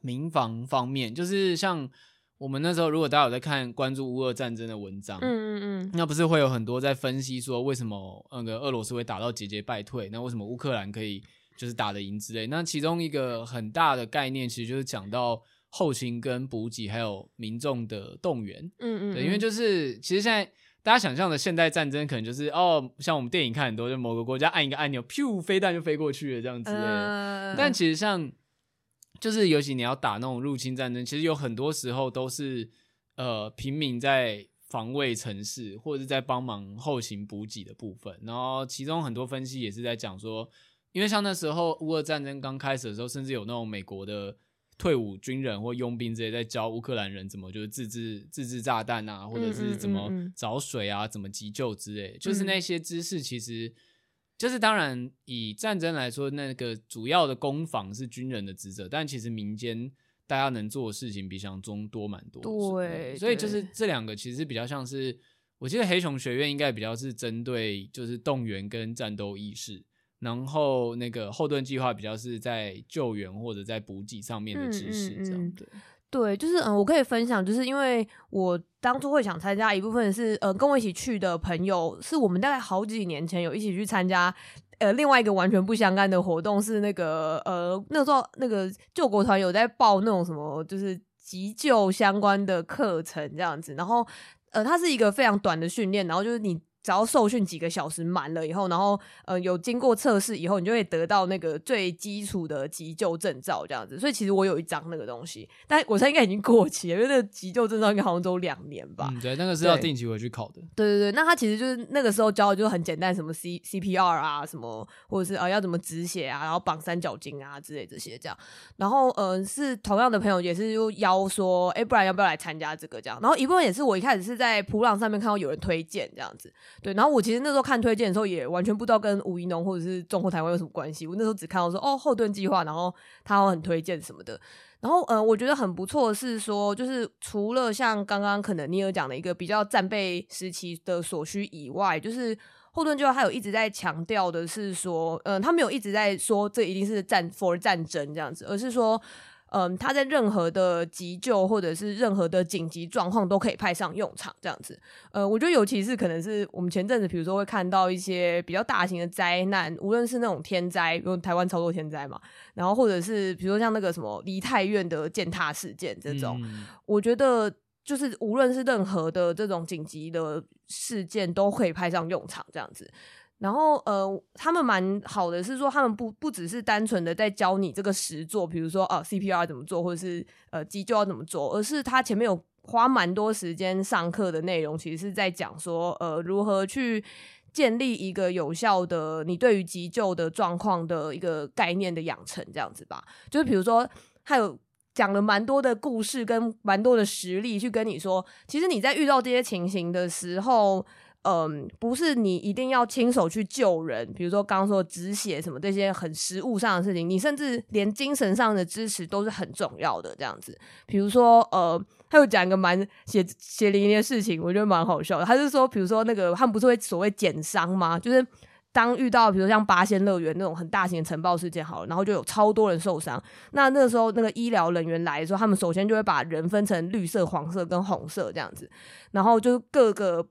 B: 民防方面，就是像我们那时候如果大家有在看关注乌俄战争的文章，嗯嗯嗯，那不是会有很多在分析说为什么那个俄罗斯会打到节节败退，那为什么乌克兰可以？就是打得赢之类，那其中一个很大的概念，其实就是讲到后勤跟补给，还有民众的动员。嗯嗯，对，因为就是其实现在大家想象的现代战争，可能就是哦，像我们电影看很多，就某个国家按一个按钮，噗，飞弹就飞过去了这样子。Uh... 但其实像就是尤其你要打那种入侵战争，其实有很多时候都是呃平民在防卫城市，或者是在帮忙后勤补给的部分。然后其中很多分析也是在讲说。因为像那时候乌俄战争刚开始的时候，甚至有那种美国的退伍军人或佣兵之类在教乌克兰人怎么就是自制自制炸弹啊，或者是怎么找水啊，怎么急救之类，就是那些知识其实就是当然以战争来说，那个主要的攻防是军人的职责，但其实民间大家能做的事情比想象中多蛮多。对，所以就是这两个其实比较像是，我记得黑熊学院应该比较是针对就是动员跟战斗意识。然后那个后盾计划比较是在救援或者在补给上面的知识，这样对、对，就是嗯，我可以分享，就是因为我当初会想参加一部分是呃，跟我一起去的朋友，是我们大概好几年前有一起去参加呃另外一个完全不相干的活动，是那个呃那时候那个救国团有在报那种什么就是急救相关的课程这样子，然后呃它是一个非常短的训练，然后就是你。只要受训几个小时满了以后，然后呃有经过测试以后，你就会得到那个最基础的急救证照这样子。所以其实我有一张那个东西，但我猜应该已经过期了，因为那个急救证照应该好像都两年吧。嗯，对，那个是要定期回去考的。对对对，那他其实就是那个时候教的就很简单，什么 C C P R 啊，什么或者是啊、呃、要怎么止血啊，然后绑三角巾啊之类这些这样。然后呃是同样的朋友也是就邀说，哎，不然要不要来参加这个这样？然后一部分也是我一开始是在普朗上面看到有人推荐这样子。对，然后我其实那时候看推荐的时候，也完全不知道跟吴怡农或者是中国台湾有什么关系。我那时候只看到说，哦，后盾计划，然后他很推荐什么的。然后，呃，我觉得很不错的是说，就是除了像刚刚可能你有讲的一个比较战备时期的所需以外，就是后盾计划还有一直在强调的是说，嗯、他没有一直在说这一定是战 for 战争这样子，而是说。嗯，他在任何的急救或者是任何的紧急状况都可以派上用场，这样子。呃，我觉得尤其是可能是我们前阵子，比如说会看到一些比较大型的灾难，无论是那种天灾，比如台湾超多天灾嘛，然后或者是比如说像那个什么梨泰院的践踏事件这种，嗯，我觉得就是无论是任何的这种紧急的事件都可以派上用场，这样子。然后，呃，他们蛮好的，是说他们不不只是单纯的在教你这个实作，比如说啊 CPR 怎么做，或者是呃急救要怎么做，而是他前面有花蛮多时间上课的内容，其实是在讲说，呃，如何去建立一个有效的你对于急救的状况的一个概念的养成，这样子吧。就是比如说，他有讲了蛮多的故事跟蛮多的实例，去跟你说，其实你在遇到这些情形的时候。嗯，不是你一定要亲手去救人，比如说刚刚说止血什么这些很实物上的事情，你甚至连精神上的支持都是很重要的。这样子，比如说呃，他有讲一个蛮血血淋淋的事情，我觉得蛮好笑的。他是说，比如说那个他们不是会所谓减伤吗？就是当遇到比如像八仙乐园那种很大型的尘爆事件，好了，然后就有超多人受伤，那那个时候那个医疗人员来的时候，他们首先就会把人分成绿色、黄色跟红色这样子，然后就各个。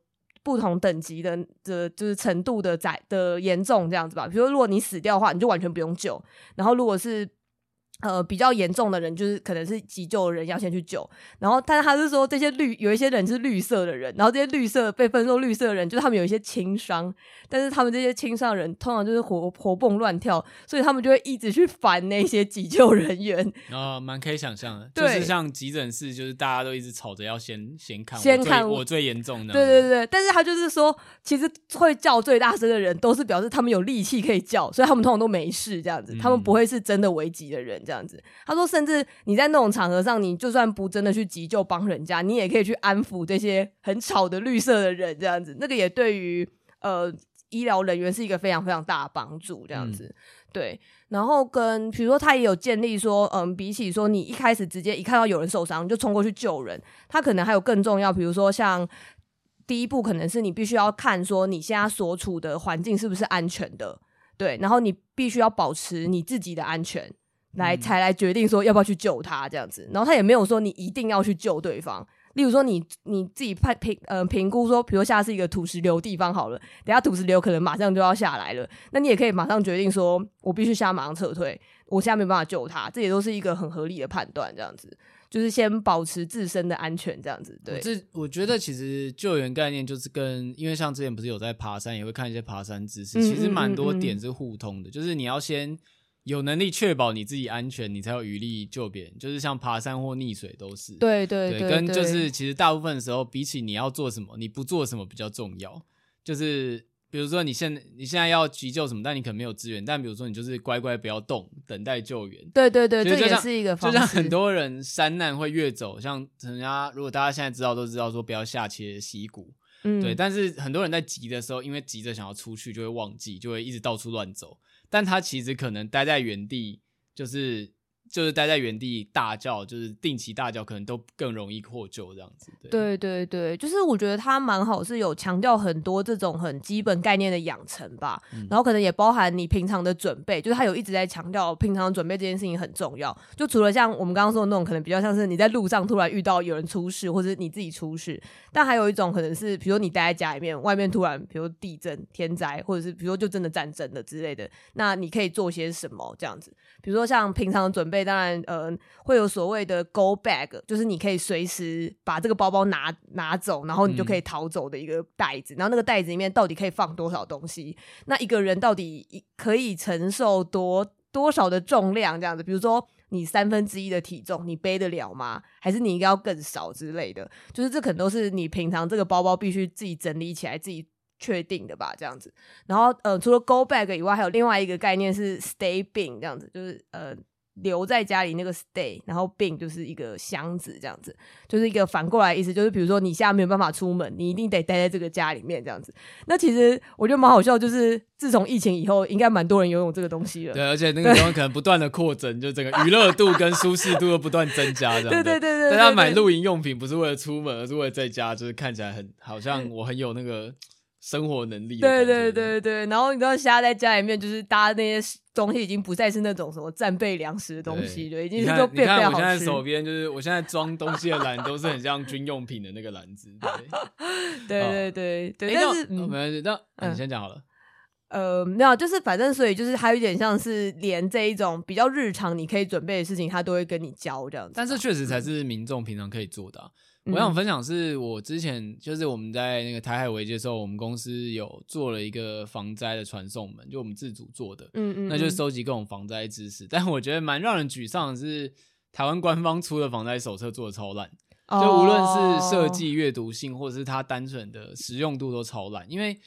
B: 不同等级的的，就是程度的窄的严重这样子吧。比如说，如果你死掉的话，你就完全不用救。然后，如果是呃，比较严重的人就是可能是急救的人要先去救，然后但是他是说这些绿有一些人是绿色的人，然后这些绿色被分作绿色的人，就是他们有一些轻伤，但是他们这些轻伤人通常就是活活蹦乱跳，所以他们就会一直去烦那些急救人员。
A: 哦，蛮可以想象的，
B: 对
A: 就是像急诊室，就是大家都一直吵着要先先看，
B: 先看我
A: 我最严重的。
B: 对对对，但是他就是说，其实会叫最大声的人都是表示他们有力气可以叫，所以他们通常都没事这样子，他们不会是真的危急的人这样子。他说。甚至你在那种场合上，你就算不真的去急救帮人家，你也可以去安抚这些很吵的绿色的人，这样子，那个也对于呃医疗人员是一个非常非常大的帮助，这样子。嗯、对，然后跟比如说他也有建立说，嗯，比起说你一开始直接一看到有人受伤就冲过去救人，他可能还有更重要，比如说像第一步可能是你必须要看说你现在所处的环境是不是安全的，对，然后你必须要保持你自己的安全。来才来决定说要不要去救他这样子，然后他也没有说你一定要去救对方。例如说你你自己判评呃评估说，比如下是一个土石流地方好了，等下土石流可能马上就要下来了，那你也可以马上决定说，我必须现在马上撤退，我现在没办法救他，这也都是一个很合理的判断。这样子就是先保持自身的安全，这样子。对，
A: 这我觉得其实救援概念就是跟，因为像之前不是有在爬山，也会看一些爬山知识，其实蛮多点是互通的，嗯嗯嗯嗯就是你要先。有能力确保你自己安全，你才有余力救别人。就是像爬山或溺水都是。
B: 对对对，
A: 对，跟就是其实大部分的时候，比起你要做什么，你不做什么比较重要。就是比如说你现你现在要急救什么，但你可能没有资源。但比如说你就是乖乖不要动，等待救援。
B: 对对对，
A: 这
B: 也是一个方式。
A: 就像很多人山难会越走，像人家如果大家现在知道都知道说不要下切溪谷。嗯，对。但是很多人在急的时候，因为急着想要出去，就会忘记，就会一直到处乱走。但他其实可能待在原地，就是。就是待在原地大叫，就是定期大叫，可能都更容易获救这样子。
B: 对对对，就是我觉得他蛮好，是有强调很多这种很基本概念的养成吧。嗯、然后可能也包含你平常的准备，就是他有一直在强调平常准备这件事情很重要。就除了像我们刚刚说的那种，可能比较像是你在路上突然遇到有人出事，或者你自己出事。但还有一种可能是，比如说你待在家里面，外面突然比如地震、天灾，或者是比如说就真的战争的之类的，那你可以做些什么这样子？比如说像平常的准备。当然，呃，会有所谓的 go bag，就是你可以随时把这个包包拿拿走，然后你就可以逃走的一个袋子。嗯、然后那个袋子里面到底可以放多少东西？那一个人到底可以承受多多少的重量？这样子，比如说你三分之一的体重，你背得了吗？还是你应该要更少之类的？就是这可能都是你平常这个包包必须自己整理起来，自己确定的吧？这样子。然后，呃，除了 go bag 以外，还有另外一个概念是 stay bin，这样子，就是呃。留在家里那个 stay，然后 bin 就是一个箱子，这样子，就是一个反过来的意思，就是比如说你现在没有办法出门，你一定得待在这个家里面这样子。那其实我觉得蛮好笑，就是自从疫情以后，应该蛮多人拥有这个东西了。
A: 对，而且那个东西可能不断的扩增，就整个娱乐度跟舒适度都不断增加，这样。对对对对。大家买露营用品不是为了出门，而是为了在家，就是看起来很好像我很有那个。生活能力，
B: 对对对对，然后你知道，现在在家里面就是搭那些东西，已经不再是那种什么战备粮食的东西，就已经是都变变好吃。
A: 我现在手边就是，我现在装东西的篮都是很像军用品的那个篮子。
B: 对对对对，但是
A: 没关系，那你先讲好了。
B: 呃，没有，就是反正所以就是还有一点像是连这一种比较日常你可以准备的事情，他都会跟你教这样子。
A: 但是确实才是民众平常可以做的。我想分享是我之前就是我们在那个台海危机的时候，我们公司有做了一个防灾的传送门，就我们自主做的，嗯嗯，那就收集各种防灾知识。但我觉得蛮让人沮丧的是，台湾官方出的防灾手册做的超烂，就无论是设计、阅读性，或者是它单纯的实用度都超烂，因为。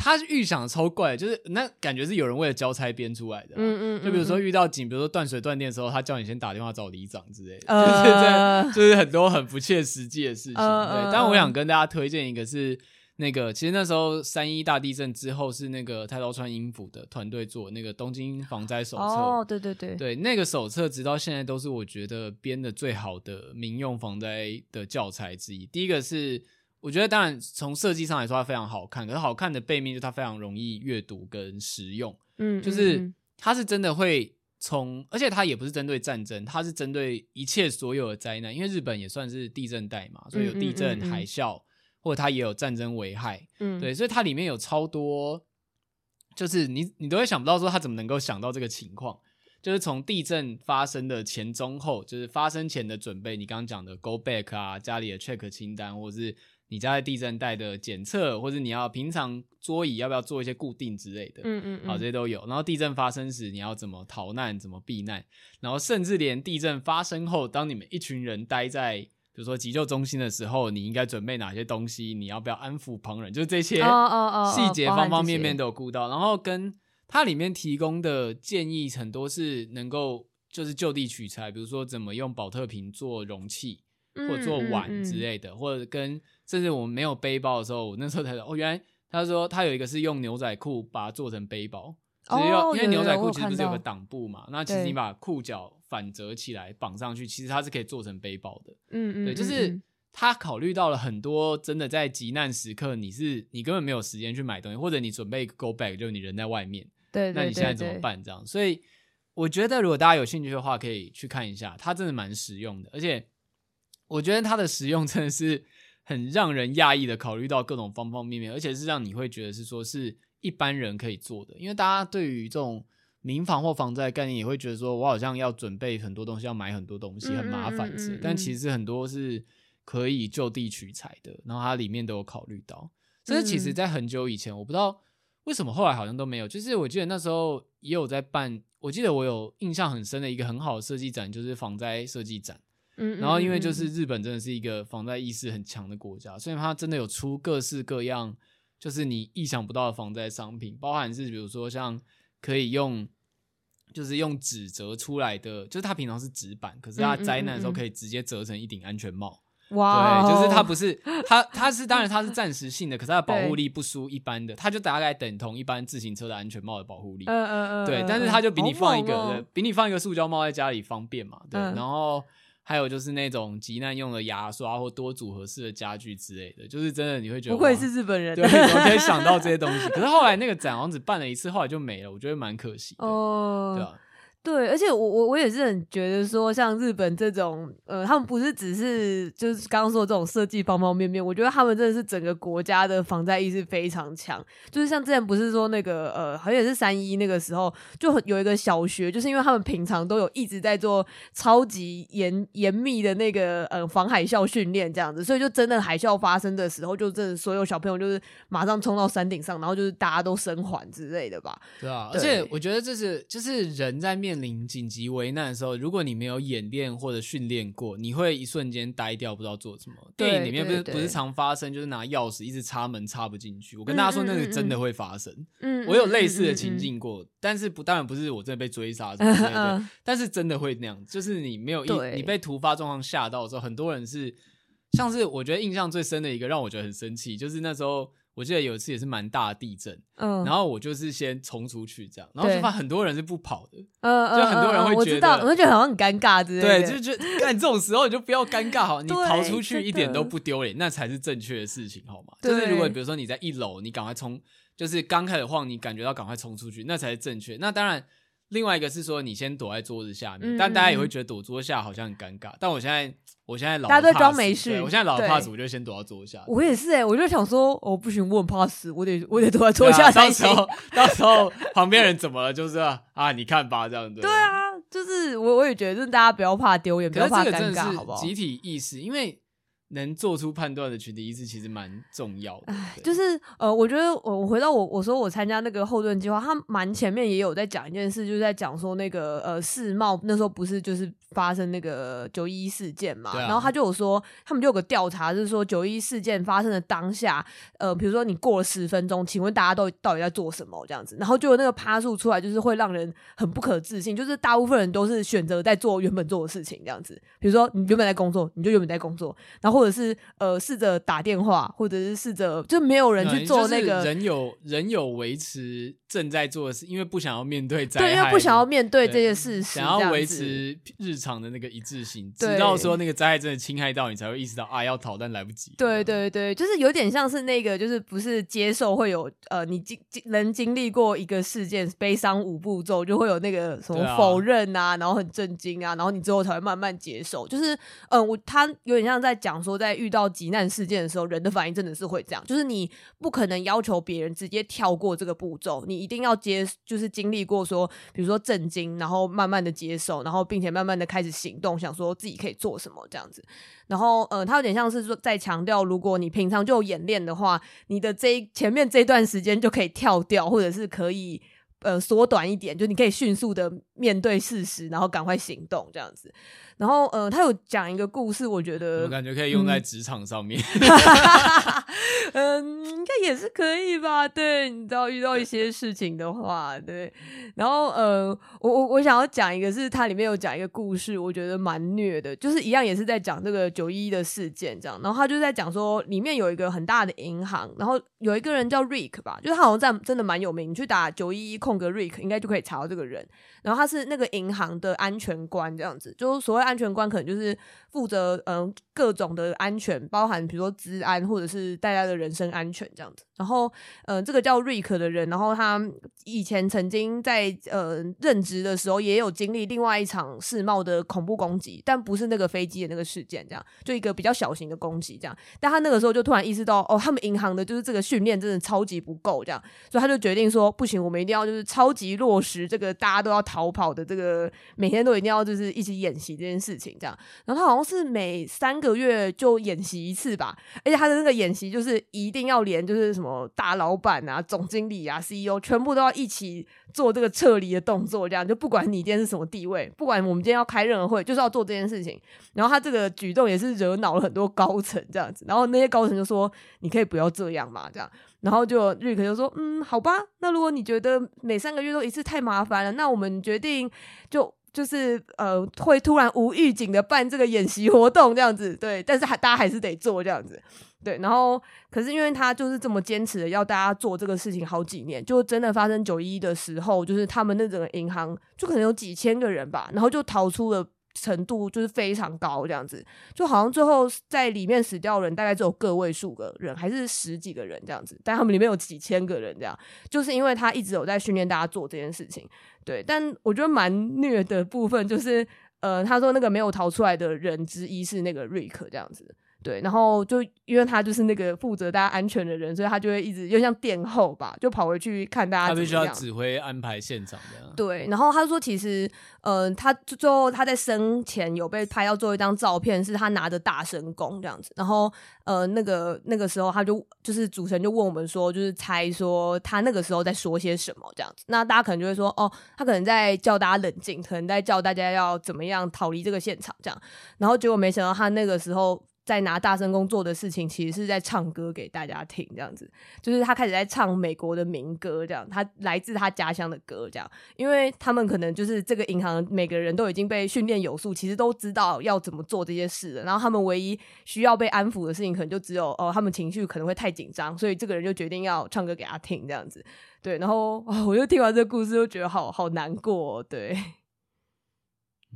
A: 他预想超怪，就是那感觉是有人为了交差编出来的。嗯嗯，就比如说遇到警，比如说断水断电的时候，他叫你先打电话找里长之类的，呃、就是这就是很多很不切实际的事情。呃、对，但我想跟大家推荐一个是那个，其实那时候三一大地震之后是那个太刀川英府的团队做那个东京防灾手册。
B: 哦，对对对，
A: 对那个手册直到现在都是我觉得编的最好的民用防灾的教材之一。第一个是。我觉得当然从设计上来说它非常好看，可是好看的背面就是它非常容易阅读跟实用，嗯，就是它是真的会从，而且它也不是针对战争，它是针对一切所有的灾难，因为日本也算是地震带嘛，所以有地震、海啸，或者它也有战争危害，嗯，对，所以它里面有超多，就是你你都会想不到说它怎么能够想到这个情况。就是从地震发生的前中后，就是发生前的准备，你刚刚讲的 go back 啊，家里的 check 清单，或者是你家在地震带的检测，或者你要平常桌椅要不要做一些固定之类的，
B: 嗯嗯嗯，
A: 好，这些都有。然后地震发生时，你要怎么逃难，怎么避难，然后甚至连地震发生后，当你们一群人待在比如说急救中心的时候，你应该准备哪些东西，你要不要安抚旁人，就是这些细节方方面面都有顾到，然后跟。它里面提供的建议很多是能够就是就地取材，比如说怎么用保特瓶做容器，或者做碗之类的，或者跟甚至我们没有背包的时候，我那时候才哦，原来他说他有一个是用牛仔裤把它做成背包，只要、哦、因为牛仔裤其实不是有个挡布嘛，那其实你把裤脚反折起来绑上去，其实它是可以做成背包的。嗯嗯，对，就是他考虑到了很多真的在急难时刻，你是你根本没有时间去买东西，或者你准备 go back 就是你人在外面。对，那你现在怎么办？这样，所以我觉得如果大家有兴趣的话，可以去看一下，它真的蛮实用的，而且我觉得它的实用真的是很让人讶异的，考虑到各种方方面面，而且是让你会觉得是说是一般人可以做的，因为大家对于这种民房或防灾概念，也会觉得说我好像要准备很多东西，要买很多东西，很麻烦之类嗯嗯嗯，但其实很多是可以就地取材的，然后它里面都有考虑到。这是其实在很久以前，我不知道。为什么后来好像都没有？就是我记得那时候也有在办，我记得我有印象很深的一个很好的设计展，就是防灾设计展。嗯，然后因为就是日本真的是一个防灾意识很强的国家，所以它真的有出各式各样，就是你意想不到的防灾商品，包含是比如说像可以用，就是用纸折出来的，就是它平常是纸板，可是它灾难的时候可以直接折成一顶安全帽。哇，对，就是它不是它，它是当然它是暂时性的，可是它的保护力不输一般的，它就大概等同一般自行车的安全帽的保护力。嗯嗯嗯。对，但是它就比你放一个，哦、比你放一个塑胶帽在家里方便嘛。对。嗯、然后还有就是那种急难用的牙刷或多组合式的家具之类的，就是真的你会觉得
B: 不愧是日本人，
A: 对，我可以想到这些东西。可是后来那个展好像只办了一次，后来就没了，我觉得蛮可惜的。哦。对啊。
B: 对，而且我我我也是很觉得说，像日本这种，呃，他们不是只是就是刚刚说的这种设计方方面面，我觉得他们真的是整个国家的防灾意识非常强。就是像之前不是说那个，呃，好像也是三一那个时候，就有一个小学，就是因为他们平常都有一直在做超级严严密的那个呃防海啸训练这样子，所以就真的海啸发生的时候，就真的所有小朋友就是马上冲到山顶上，然后就是大家都生还之类的吧。
A: 对啊，而且我觉得这是就是人在面临紧急危难的时候，如果你没有演练或者训练过，你会一瞬间呆掉，不知道做什么。电影里面不是不是常发生，就是拿钥匙一直插门插不进去。我跟大家说，那个真的会发生。嗯，我有类似的情境过，但是不当然不是我真的被追杀什么之类的，但是真的会那样，就是你没有一你被突发状况吓到的时候，很多人是像是我觉得印象最深的一个让我觉得很生气，就是那时候。我记得有一次也是蛮大的地震，嗯，然后我就是先冲出去这样，然后就发现很多人是不跑的，嗯，就很多人会觉得，
B: 我觉得好像很尴尬，
A: 对，就觉得干这种时候你就不要尴尬好，你逃出去一点都不丢脸，那才是正确的事情，好吗？就是如果比如说你在一楼，你赶快冲，就是刚开始晃，你感觉到赶快冲出去，那才是正确。那当然，另外一个是说你先躲在桌子下面，但大家也会觉得躲桌下好像很尴尬，但我现在。我现在老，
B: 大家都装没事。
A: 我现在老怕死，我就先躲到桌下。
B: 我也是哎、欸，我就想说，我不行，我很怕死，我得我得躲在桌下。
A: 到时候到时候旁边人怎么了？就是啊，你看吧，这样子。
B: 对啊，就是我我也觉得，就是大家不要怕丢脸，不要怕尴尬，好不好？
A: 集体意识，因为。能做出判断的群体意识其实蛮重要的。
B: 哎，就是呃，我觉得我我回到我我说我参加那个后盾计划，他蛮前面也有在讲一件事，就是在讲说那个呃世贸那时候不是就是发生那个九一一事件嘛，啊、然后他就有说他们就有个调查，就是说九一一事件发生的当下，呃，比如说你过了十分钟，请问大家都到底在做什么这样子，然后就有那个趴数出来，就是会让人很不可置信，就是大部分人都是选择在做原本做的事情这样子，比如说你原本在工作，你就原本在工作，然后。或者是呃，试着打电话，或者是试着就没有人去做那个。
A: 人有人有维持正在做的事，因为不想要面对灾害，
B: 对，因为不想要面对这些事实，
A: 想要维持日常的那个一致性，直到说那个灾害真的侵害到你，才会意识到啊，要逃，但来不及。
B: 对对对，就是有点像是那个，就是不是接受会有呃，你经经能经历过一个事件，悲伤五步骤，就会有那个什么否认啊，然后很震惊啊，然后你之后才会慢慢接受。就是嗯、呃，我他有点像在讲。说在遇到急难事件的时候，人的反应真的是会这样，就是你不可能要求别人直接跳过这个步骤，你一定要接，就是经历过说，比如说震惊，然后慢慢的接受，然后并且慢慢的开始行动，想说自己可以做什么这样子。然后，呃，他有点像是说在强调，如果你平常就有演练的话，你的这一前面这段时间就可以跳掉，或者是可以。呃，缩短一点，就你可以迅速的面对事实，然后赶快行动这样子。然后，呃，他有讲一个故事，我觉得
A: 我感觉可以用在职场上面。
B: 嗯，应该也是可以吧？对，你知道遇到一些事情的话，对。然后，呃，我我我想要讲一个，是它里面有讲一个故事，我觉得蛮虐的，就是一样也是在讲这个九一一的事件这样。然后他就在讲说，里面有一个很大的银行，然后有一个人叫 Rick 吧，就是他好像在真的蛮有名，你去打九一一空格 Rick，应该就可以查到这个人。然后他是那个银行的安全官，这样子，就是所谓安全官，可能就是负责嗯、各种的安全，包含比如说治安或者是大家的人身安全这样子。然后呃，这个叫 Rick 的人，然后他以前曾经在呃任职的时候，也有经历另外一场世贸的恐怖攻击，但不是那个飞机的那个事件，这样就一个比较小型的攻击这样。但他那个时候就突然意识到，哦，他们银行的就是这个训练真的超级不够，这样，所以他就决定说，不行，我们一定要就是超级落实这个大家都要逃跑的这个，每天都一定要就是一起演习这件事情，这样。然后他好像是每三个月就演习一次吧，而且他的那个演习就是一定要连就是什么大老板啊、总经理啊、CEO 全部都要一起做这个撤离的动作，这样就不管你今天是什么地位，不管我们今天要开任何会，就是要做这件事情。然后他这个举动也是惹恼了很多高层，这样子。然后那些高层就说：“你可以不要这样嘛，这样。”然后就瑞克就说：“嗯，好吧，那如果你觉得每三个月都一次太麻烦了，那我们决定就就是呃，会突然无预警的办这个演习活动这样子，对。但是还大家还是得做这样子，对。然后可是因为他就是这么坚持的要大家做这个事情好几年，就真的发生九一一的时候，就是他们那整个银行就可能有几千个人吧，然后就逃出了。”程度就是非常高，这样子就好像最后在里面死掉的人大概只有个位数个人，还是十几个人这样子，但他们里面有几千个人这样，就是因为他一直有在训练大家做这件事情。对，但我觉得蛮虐的部分就是，呃，他说那个没有逃出来的人之一是那个瑞克这样子。对，然后就因为他就是那个负责大家安全的人，所以他就会一直又像殿后吧，就跑回去看大家。
A: 他必须要指挥安排现场的。
B: 对，然后他说，其实，呃，他最后他在生前有被拍到最后一张照片，是他拿着大神弓这样子。然后，呃，那个那个时候他就就是主持人就问我们说，就是猜说他那个时候在说些什么这样子。那大家可能就会说，哦，他可能在叫大家冷静，可能在叫大家要怎么样逃离这个现场这样。然后结果没想到他那个时候。在拿大声公做的事情，其实是在唱歌给大家听，这样子，就是他开始在唱美国的民歌，这样，他来自他家乡的歌，这样，因为他们可能就是这个银行每个人都已经被训练有素，其实都知道要怎么做这些事了，然后他们唯一需要被安抚的事情，可能就只有哦，他们情绪可能会太紧张，所以这个人就决定要唱歌给他听，这样子，对，然后我就听完这个故事，就觉得好好难过，对。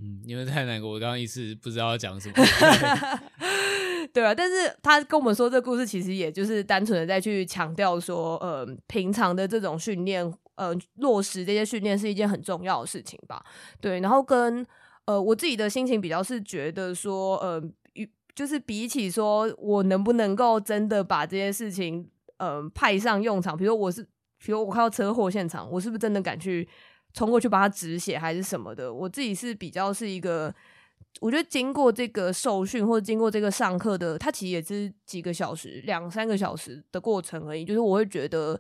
A: 嗯，因为太难过，我刚刚一时不知道要讲什么。
B: 对啊，但是他跟我们说这个故事，其实也就是单纯的在去强调说，呃，平常的这种训练，呃，落实这些训练是一件很重要的事情吧。对，然后跟呃我自己的心情比较是觉得说，呃，就是比起说我能不能够真的把这些事情，呃，派上用场，比如说我是，比如我看到车祸现场，我是不是真的敢去？冲过去把他止血还是什么的，我自己是比较是一个，我觉得经过这个受训或者经过这个上课的，它其实也是几个小时、两三个小时的过程而已。就是我会觉得，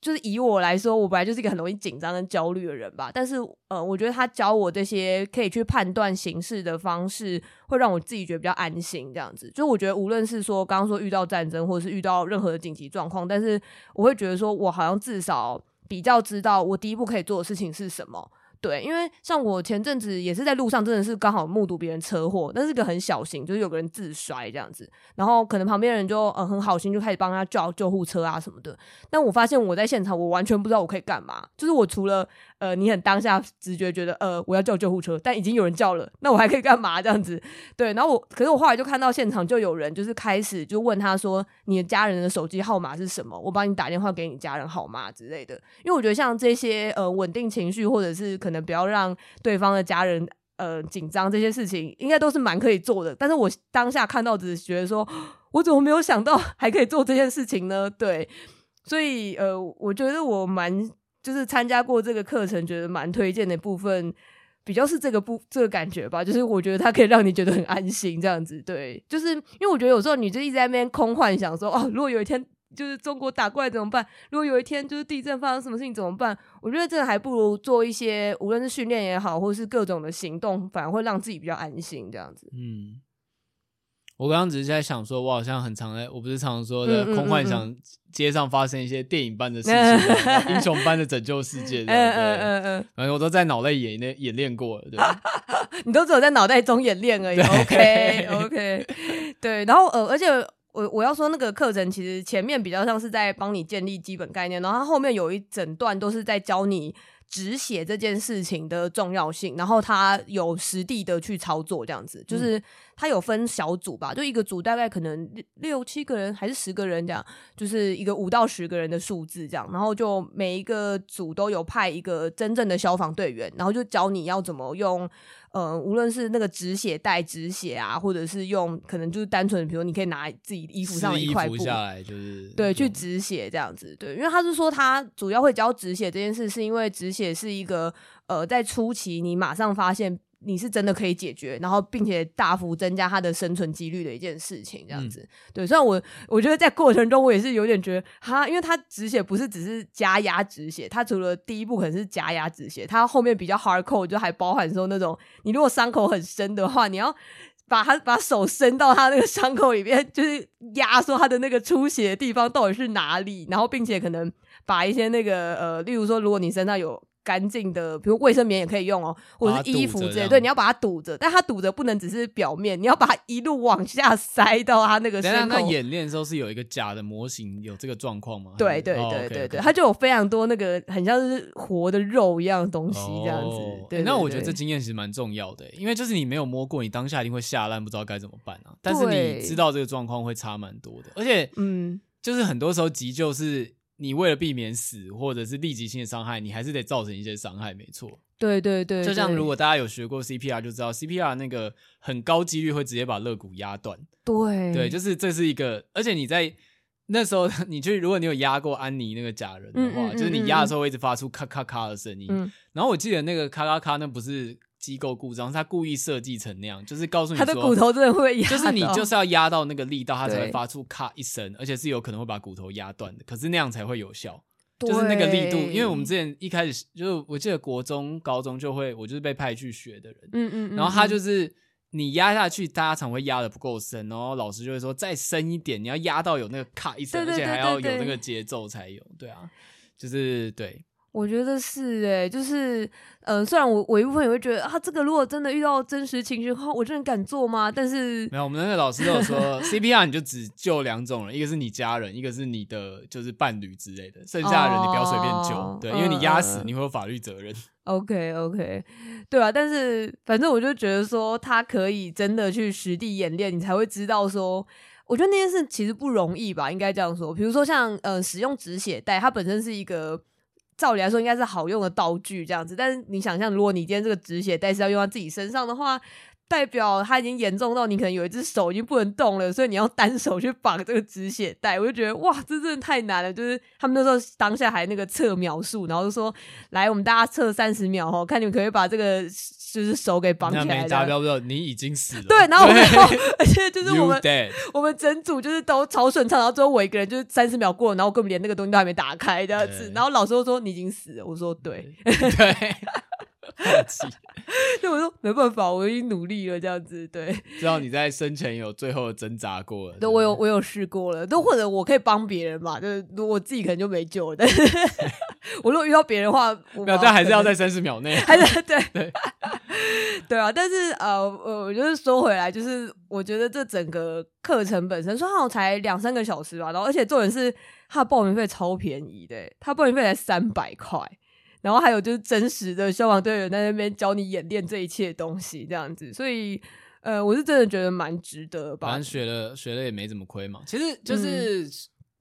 B: 就是以我来说，我本来就是一个很容易紧张跟焦虑的人吧。但是，呃，我觉得他教我这些可以去判断形势的方式，会让我自己觉得比较安心。这样子，就我觉得无论是说刚刚说遇到战争，或者是遇到任何的紧急状况，但是我会觉得说我好像至少。比较知道我第一步可以做的事情是什么。对，因为像我前阵子也是在路上，真的是刚好目睹别人车祸，那是个很小型，就是有个人自摔这样子，然后可能旁边人就呃很好心就开始帮他叫救护车啊什么的。但我发现我在现场，我完全不知道我可以干嘛，就是我除了呃你很当下直觉觉得呃我要叫救护车，但已经有人叫了，那我还可以干嘛这样子？对，然后我可是我后来就看到现场就有人就是开始就问他说，你的家人的手机号码是什么？我帮你打电话给你家人好吗之类的。因为我觉得像这些呃稳定情绪或者是。可能不要让对方的家人呃紧张，这些事情应该都是蛮可以做的。但是我当下看到只是觉得说，我怎么没有想到还可以做这件事情呢？对，所以呃，我觉得我蛮就是参加过这个课程，觉得蛮推荐的部分，比较是这个不这个感觉吧。就是我觉得它可以让你觉得很安心，这样子。对，就是因为我觉得有时候你就一直在那边空幻想说，哦，如果有一天就是中国打过来怎么办？如果有一天就是地震发生什么事情怎么办？我觉得这还不如做一些，无论是训练也好，或是各种的行动，反而会让自己比较安心，这样子。
A: 嗯。我刚刚只是在想说，我好像很常在，我不是常常说的空幻想街上发生一些电影般的事 情，英雄般的拯救世界，嗯嗯嗯嗯，反正我都在脑袋演练演练过了，对。吧？
B: 你都只有在脑袋中演练而已，OK OK，对，然后呃，而且我我要说那个课程其实前面比较像是在帮你建立基本概念，然后它后面有一整段都是在教你。止血这件事情的重要性，然后它有实地的去操作，这样子，就是他有分小组吧，就一个组大概可能六七个人还是十个人这样，就是一个五到十个人的数字这样，然后就每一个组都有派一个真正的消防队员，然后就教你要怎么用。呃，无论是那个止血带止血啊，或者是用可能就是单纯的，比如你可以拿自己衣服上的一块布
A: 下来，就是
B: 对去止血这样子，对，因为他是说他主要会教止血这件事，是因为止血是一个呃在初期你马上发现。你是真的可以解决，然后并且大幅增加他的生存几率的一件事情，这样子。嗯、对，虽然我我觉得在过程中我也是有点觉得哈，因为他止血不是只是加压止血，他除了第一步可能是加压止血，他后面比较 hardcore 就还包含说那种你如果伤口很深的话，你要把他把手伸到他那个伤口里面，就是压缩他的那个出血的地方到底是哪里，然后并且可能把一些那个呃，例如说如果你身上有。干净的，比如卫生棉也可以用哦，或者是衣服之类。对，你要把它堵着，但它堵着不能只是表面，你要把它一路往下塞到它那个身口。
A: 那演练的时候是有一个假的模型，有这个状况吗？
B: 对对对对对，它就有非常多那个很像是活的肉一样的东西这样子。对，
A: 那我觉得这经验其实蛮重要的，因为就是你没有摸过，你当下一定会吓烂，不知道该怎么办啊。但是你知道这个状况会差蛮多的，而且嗯，就是很多时候急救是。你为了避免死或者是立即性的伤害，你还是得造成一些伤害，没错。
B: 对对对，
A: 就像如果大家有学过 CPR 就知道，CPR 那个很高几率会直接把肋骨压断。
B: 对
A: 对，就是这是一个，而且你在那时候，你去如果你有压过安妮那个假人的话，嗯嗯嗯嗯，就是你压的时候会一直发出咔咔咔的声音。嗯、然后我记得那个咔咔咔，那不是。机构故障，是他故意设计成那样，就是告诉你说，他
B: 的骨头真的会压，
A: 就是你就是要压到那个力道，它才会发出咔一声，而且是有可能会把骨头压断的。可是那样才会有效，就是那个力度。因为我们之前一开始就是我记得国中、高中就会，我就是被派去学的人，嗯嗯，然后他就是你压下去，大家常会压的不够深，然后老师就会说再深一点，你要压到有那个咔一声，而且还要有那个节奏才有。对啊，就是对。
B: 我觉得是哎、欸，就是呃，虽然我我一部分也会觉得啊，这个如果真的遇到真实情绪的话，我真的敢做吗？但是
A: 没有，我们那个老师都有说，CPR 你就只救两种人，一个是你家人，一个是你的就是伴侣之类的，剩下的人你不要随便救，哦、对，因为你压死你会有法律责任。
B: OK OK，对啊，但是反正我就觉得说，他可以真的去实地演练，你才会知道说，我觉得那件事其实不容易吧，应该这样说。比如说像呃，使用止血带，它本身是一个。照理来说应该是好用的道具这样子，但是你想象，如果你今天这个止血带是要用在自己身上的话，代表它已经严重到你可能有一只手已经不能动了，所以你要单手去绑这个止血带。我就觉得哇，这真的太难了。就是他们那时候当下还那个测秒数，然后就说来，我们大家测三十秒哦，看你们可以把这个就是手给绑起来。那
A: 没达标你已经死了。
B: 对，然后我们 而且就是我们我们整组就是都超顺畅，然后最后我一个人就是三十秒过了，然后根本连那个东西都还没打开这样子。然后老师都说你已经死了，我说对
A: 对。
B: 就我说没办法，我已经努力了，这样子对。
A: 知道你在生前有最后的挣扎过了，
B: 对，我有我有试过了，都或者我可以帮别人嘛，就是我自己可能就没救了。但是 我如果遇到别人的话，
A: 没有，但还是要在三十秒内，
B: 还是对对对啊。但是呃，我就是说回来，就是我觉得这整个课程本身说好像才两三个小时吧，然后而且重点是他的报名费超便宜的，他报名费才三百块。然后还有就是真实的消防队员在那边教你演练这一切东西，这样子，所以呃，我是真的觉得蛮值得吧。
A: 反正学了学了也没怎么亏嘛。其实就是、嗯、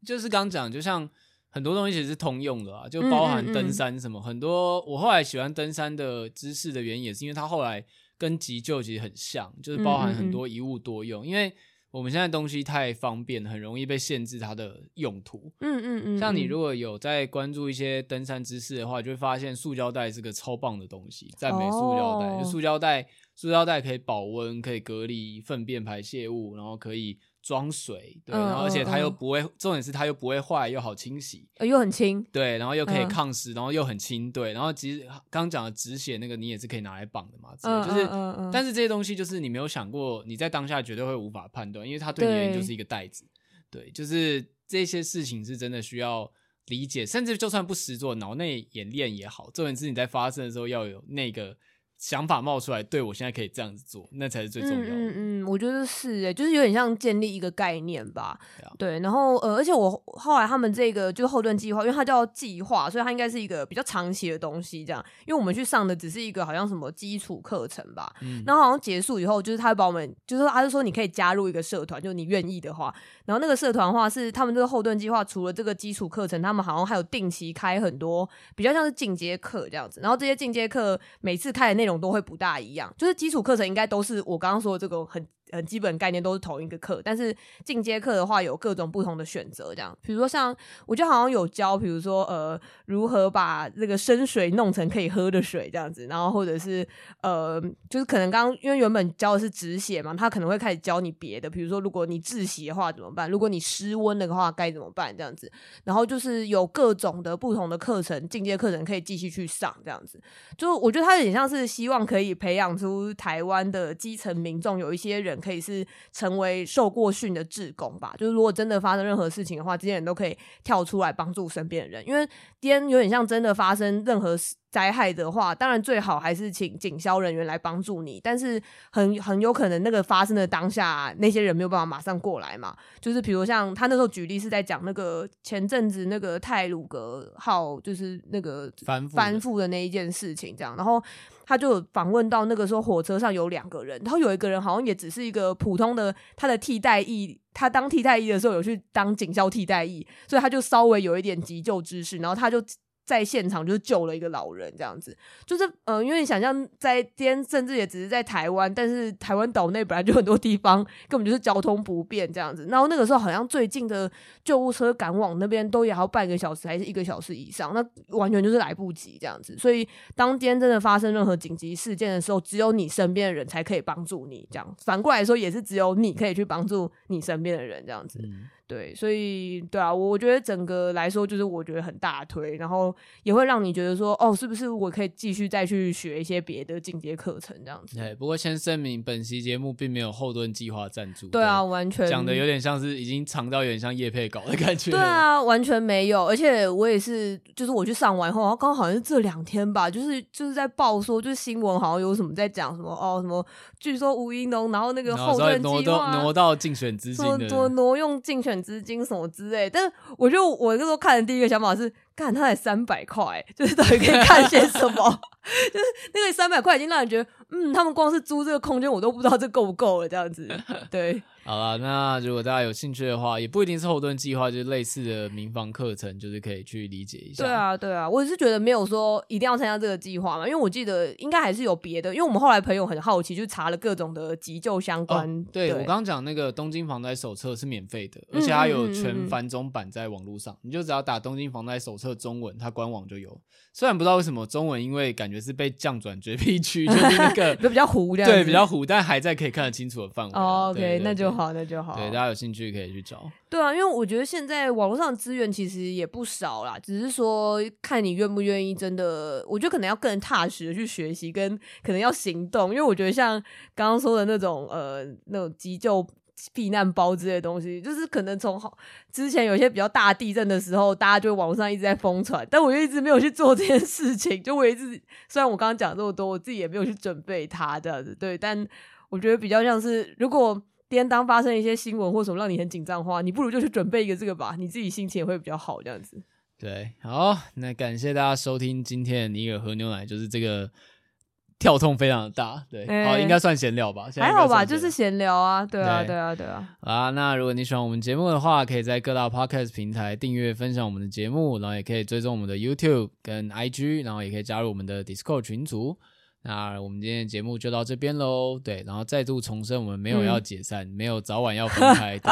A: 就是刚讲，就像很多东西其实是通用的啊，就包含登山什么，嗯嗯嗯很多。我后来喜欢登山的知识的原因，也是因为它后来跟急救其实很像，就是包含很多一物多用。因为我们现在东西太方便，很容易被限制它的用途。
B: 嗯嗯嗯。
A: 像你如果有在关注一些登山知识的话，就会发现塑胶袋是个超棒的东西。赞美塑胶袋，就塑胶袋，塑胶袋可以保温，可以隔离粪便排泄物，然后可以。装水，对，然后而且它又不会，嗯、重点是它又不会坏，又好清洗，
B: 呃、又很轻，
A: 对，然后又可以抗湿，嗯、然后又很轻，对，然后其实刚讲的止血那个你也是可以拿来绑的嘛，嗯、就是，嗯嗯、但是这些东西就是你没有想过，你在当下绝对会无法判断，因为它对你而言就是一个袋子，对，就是这些事情是真的需要理解，甚至就算不实做，脑内演练也好，重点是你在发生的时候要有那个。想法冒出来，对，我现在可以这样子做，那才是最重要的。
B: 嗯嗯，嗯，我觉得是诶，就是有点像建立一个概念吧。对，啊、对，然后呃，而且我后来他们这个就是后盾计划，因为它叫计划，所以它应该是一个比较长期的东西。这样，因为我们去上的只是一个好像什么基础课程吧。嗯。然后好像结束以后，就是他会把我们，就是他就说你可以加入一个社团，就你愿意的话。然后那个社团的话是他们这个后盾计划，除了这个基础课程，他们好像还有定期开很多比较像是进阶课这样子。然后这些进阶课每次开的内容都会不大一样，就是基础课程应该都是我刚刚说的这个很。很基本概念都是同一个课，但是进阶课的话有各种不同的选择，这样，比如说像我觉得好像有教，比如说呃如何把那个生水弄成可以喝的水这样子，然后或者是呃就是可能刚刚因为原本教的是止血嘛，他可能会开始教你别的，比如说如果你窒息的话怎么办？如果你失温的话该怎么办？这样子，然后就是有各种的不同的课程，进阶课程可以继续去上这样子，就我觉得他有点像是希望可以培养出台湾的基层民众有一些人。可以是成为受过训的志工吧，就是如果真的发生任何事情的话，这些人都可以跳出来帮助身边的人。因为今天有点像真的发生任何灾害的话，当然最好还是请警消人员来帮助你，但是很很有可能那个发生的当下，那些人没有办法马上过来嘛。就是比如像他那时候举例是在讲那个前阵子那个泰鲁格号，就是那个翻翻覆的那一件事情，这样，然后。他就访问到那个时候火车上有两个人，然后有一个人好像也只是一个普通的他的替代役，他当替代役的时候有去当警校替代役，所以他就稍微有一点急救知识，然后他就。在现场就是救了一个老人，这样子，就是嗯、因为你想象在今天，甚至也只是在台湾，但是台湾岛内本来就很多地方根本就是交通不便这样子。然后那个时候好像最近的救护车赶往那边都也要半个小时还是一个小时以上，那完全就是来不及这样子。所以当今天真的发生任何紧急事件的时候，只有你身边的人才可以帮助你。这样反过来说，也是只有你可以去帮助你身边的人这样子。对，所以对啊，我我觉得整个来说，就是我觉得很大推，然后也会让你觉得说，哦，是不是我可以继续再去学一些别的进阶课程这样子？
A: 对，不过先声明，本期节目并没有后盾计划赞助。
B: 对啊，完全
A: 讲的有点像是已经尝到有点像叶配稿的感觉。
B: 对啊，完全没有，而且我也是，就是我去上完后，然后刚好像是这两天吧，就是就是在报说，就是新闻好像有什么在讲什么哦，什么据说吴怡农，然后那个后盾计划
A: 挪到竞选资金的，
B: 挪挪用竞选。资金什么之类，但是我就我那时候看的第一个想法是，看他才三百块，就是到底可以看些什么？就是那个三百块已经让人觉得，嗯，他们光是租这个空间，我都不知道这够不够了，这样子，对。
A: 好了，那如果大家有兴趣的话，也不一定是后盾计划，就是类似的民房课程，就是可以去理解一下。
B: 对啊，对啊，我也是觉得没有说一定要参加这个计划嘛，因为我记得应该还是有别的，因为我们后来朋友很好奇，就查了各种的急救相关。
A: 哦、对，对我刚刚讲那个东京防灾手册是免费的，而且它有全繁中版在网络上，嗯嗯嗯嗯，你就只要打东京防灾手册中文，它官网就有。虽然不知道为什么中文，因为感觉是被降转绝壁区，就是那个
B: 就比较糊，
A: 对，比较糊，但还在可以看得清楚的范围。
B: 哦，OK，那就好，那就好。
A: 对。大家有兴趣可以去找。
B: 对啊，因为我觉得现在网络上资源其实也不少啦，只是说看你愿不愿意。真的，我觉得可能要更踏实的去学习，跟可能要行动。因为我觉得像刚刚说的那种呃那种急救避难包之类的东西，就是可能从之前有些比较大地震的时候，大家就网上一直在疯传，但我就一直没有去做这件事情。就我一直虽然我刚刚讲这么多，我自己也没有去准备它这样子。对，但我觉得比较像是如果。颠当发生一些新闻或什么让你很紧张的话，你不如就去准备一个这个吧，你自己心情也会比较好，这样子。
A: 对，好，那感谢大家收听今天的尼尔喝牛奶，就是这个跳痛非常的大，对，欸、好，应该算闲聊吧，
B: 还好吧，就是闲聊啊，对啊，对，啊，对啊。
A: 啊，那如果你喜欢我们节目的话，可以在各大 podcast 平台订阅、分享我们的节目，然后也可以追踪我们的 YouTube 跟 IG，然后也可以加入我们的 Discord 群组。那我们今天的节目就到这边喽。对，然后再度重申，我们没有要解散，嗯、没有早晚要分开。对，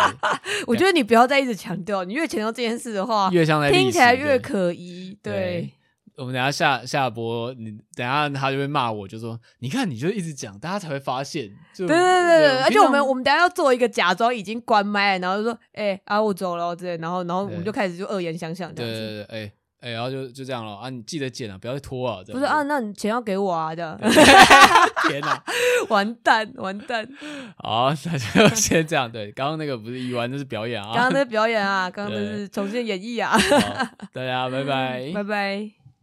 B: 我觉得你不要再一直强调，你越强调这件事的话，
A: 越像在
B: 听起来越可疑。对。对
A: 我们等下下下播，你等下他就会骂我，就说你看你就一直讲，大家才会发现。对
B: 对对对，而且我们我们等下要做一个假装已经关麦，然后就说哎、欸、啊我走了之类，然后然后我们就开始就恶言相向这样子。
A: 对对对，哎、欸、哎、欸，然后就就这样了啊，你记得剪啊，不要再拖啊。
B: 不是啊，那你钱要给我啊，这样。
A: 天哪，
B: 完蛋完蛋。
A: 好，那就 先这样。对，刚刚那个不是意外，那是表演啊。
B: 刚刚那是表演啊，刚刚那是重新演绎啊。
A: 大家拜拜，
B: 拜拜。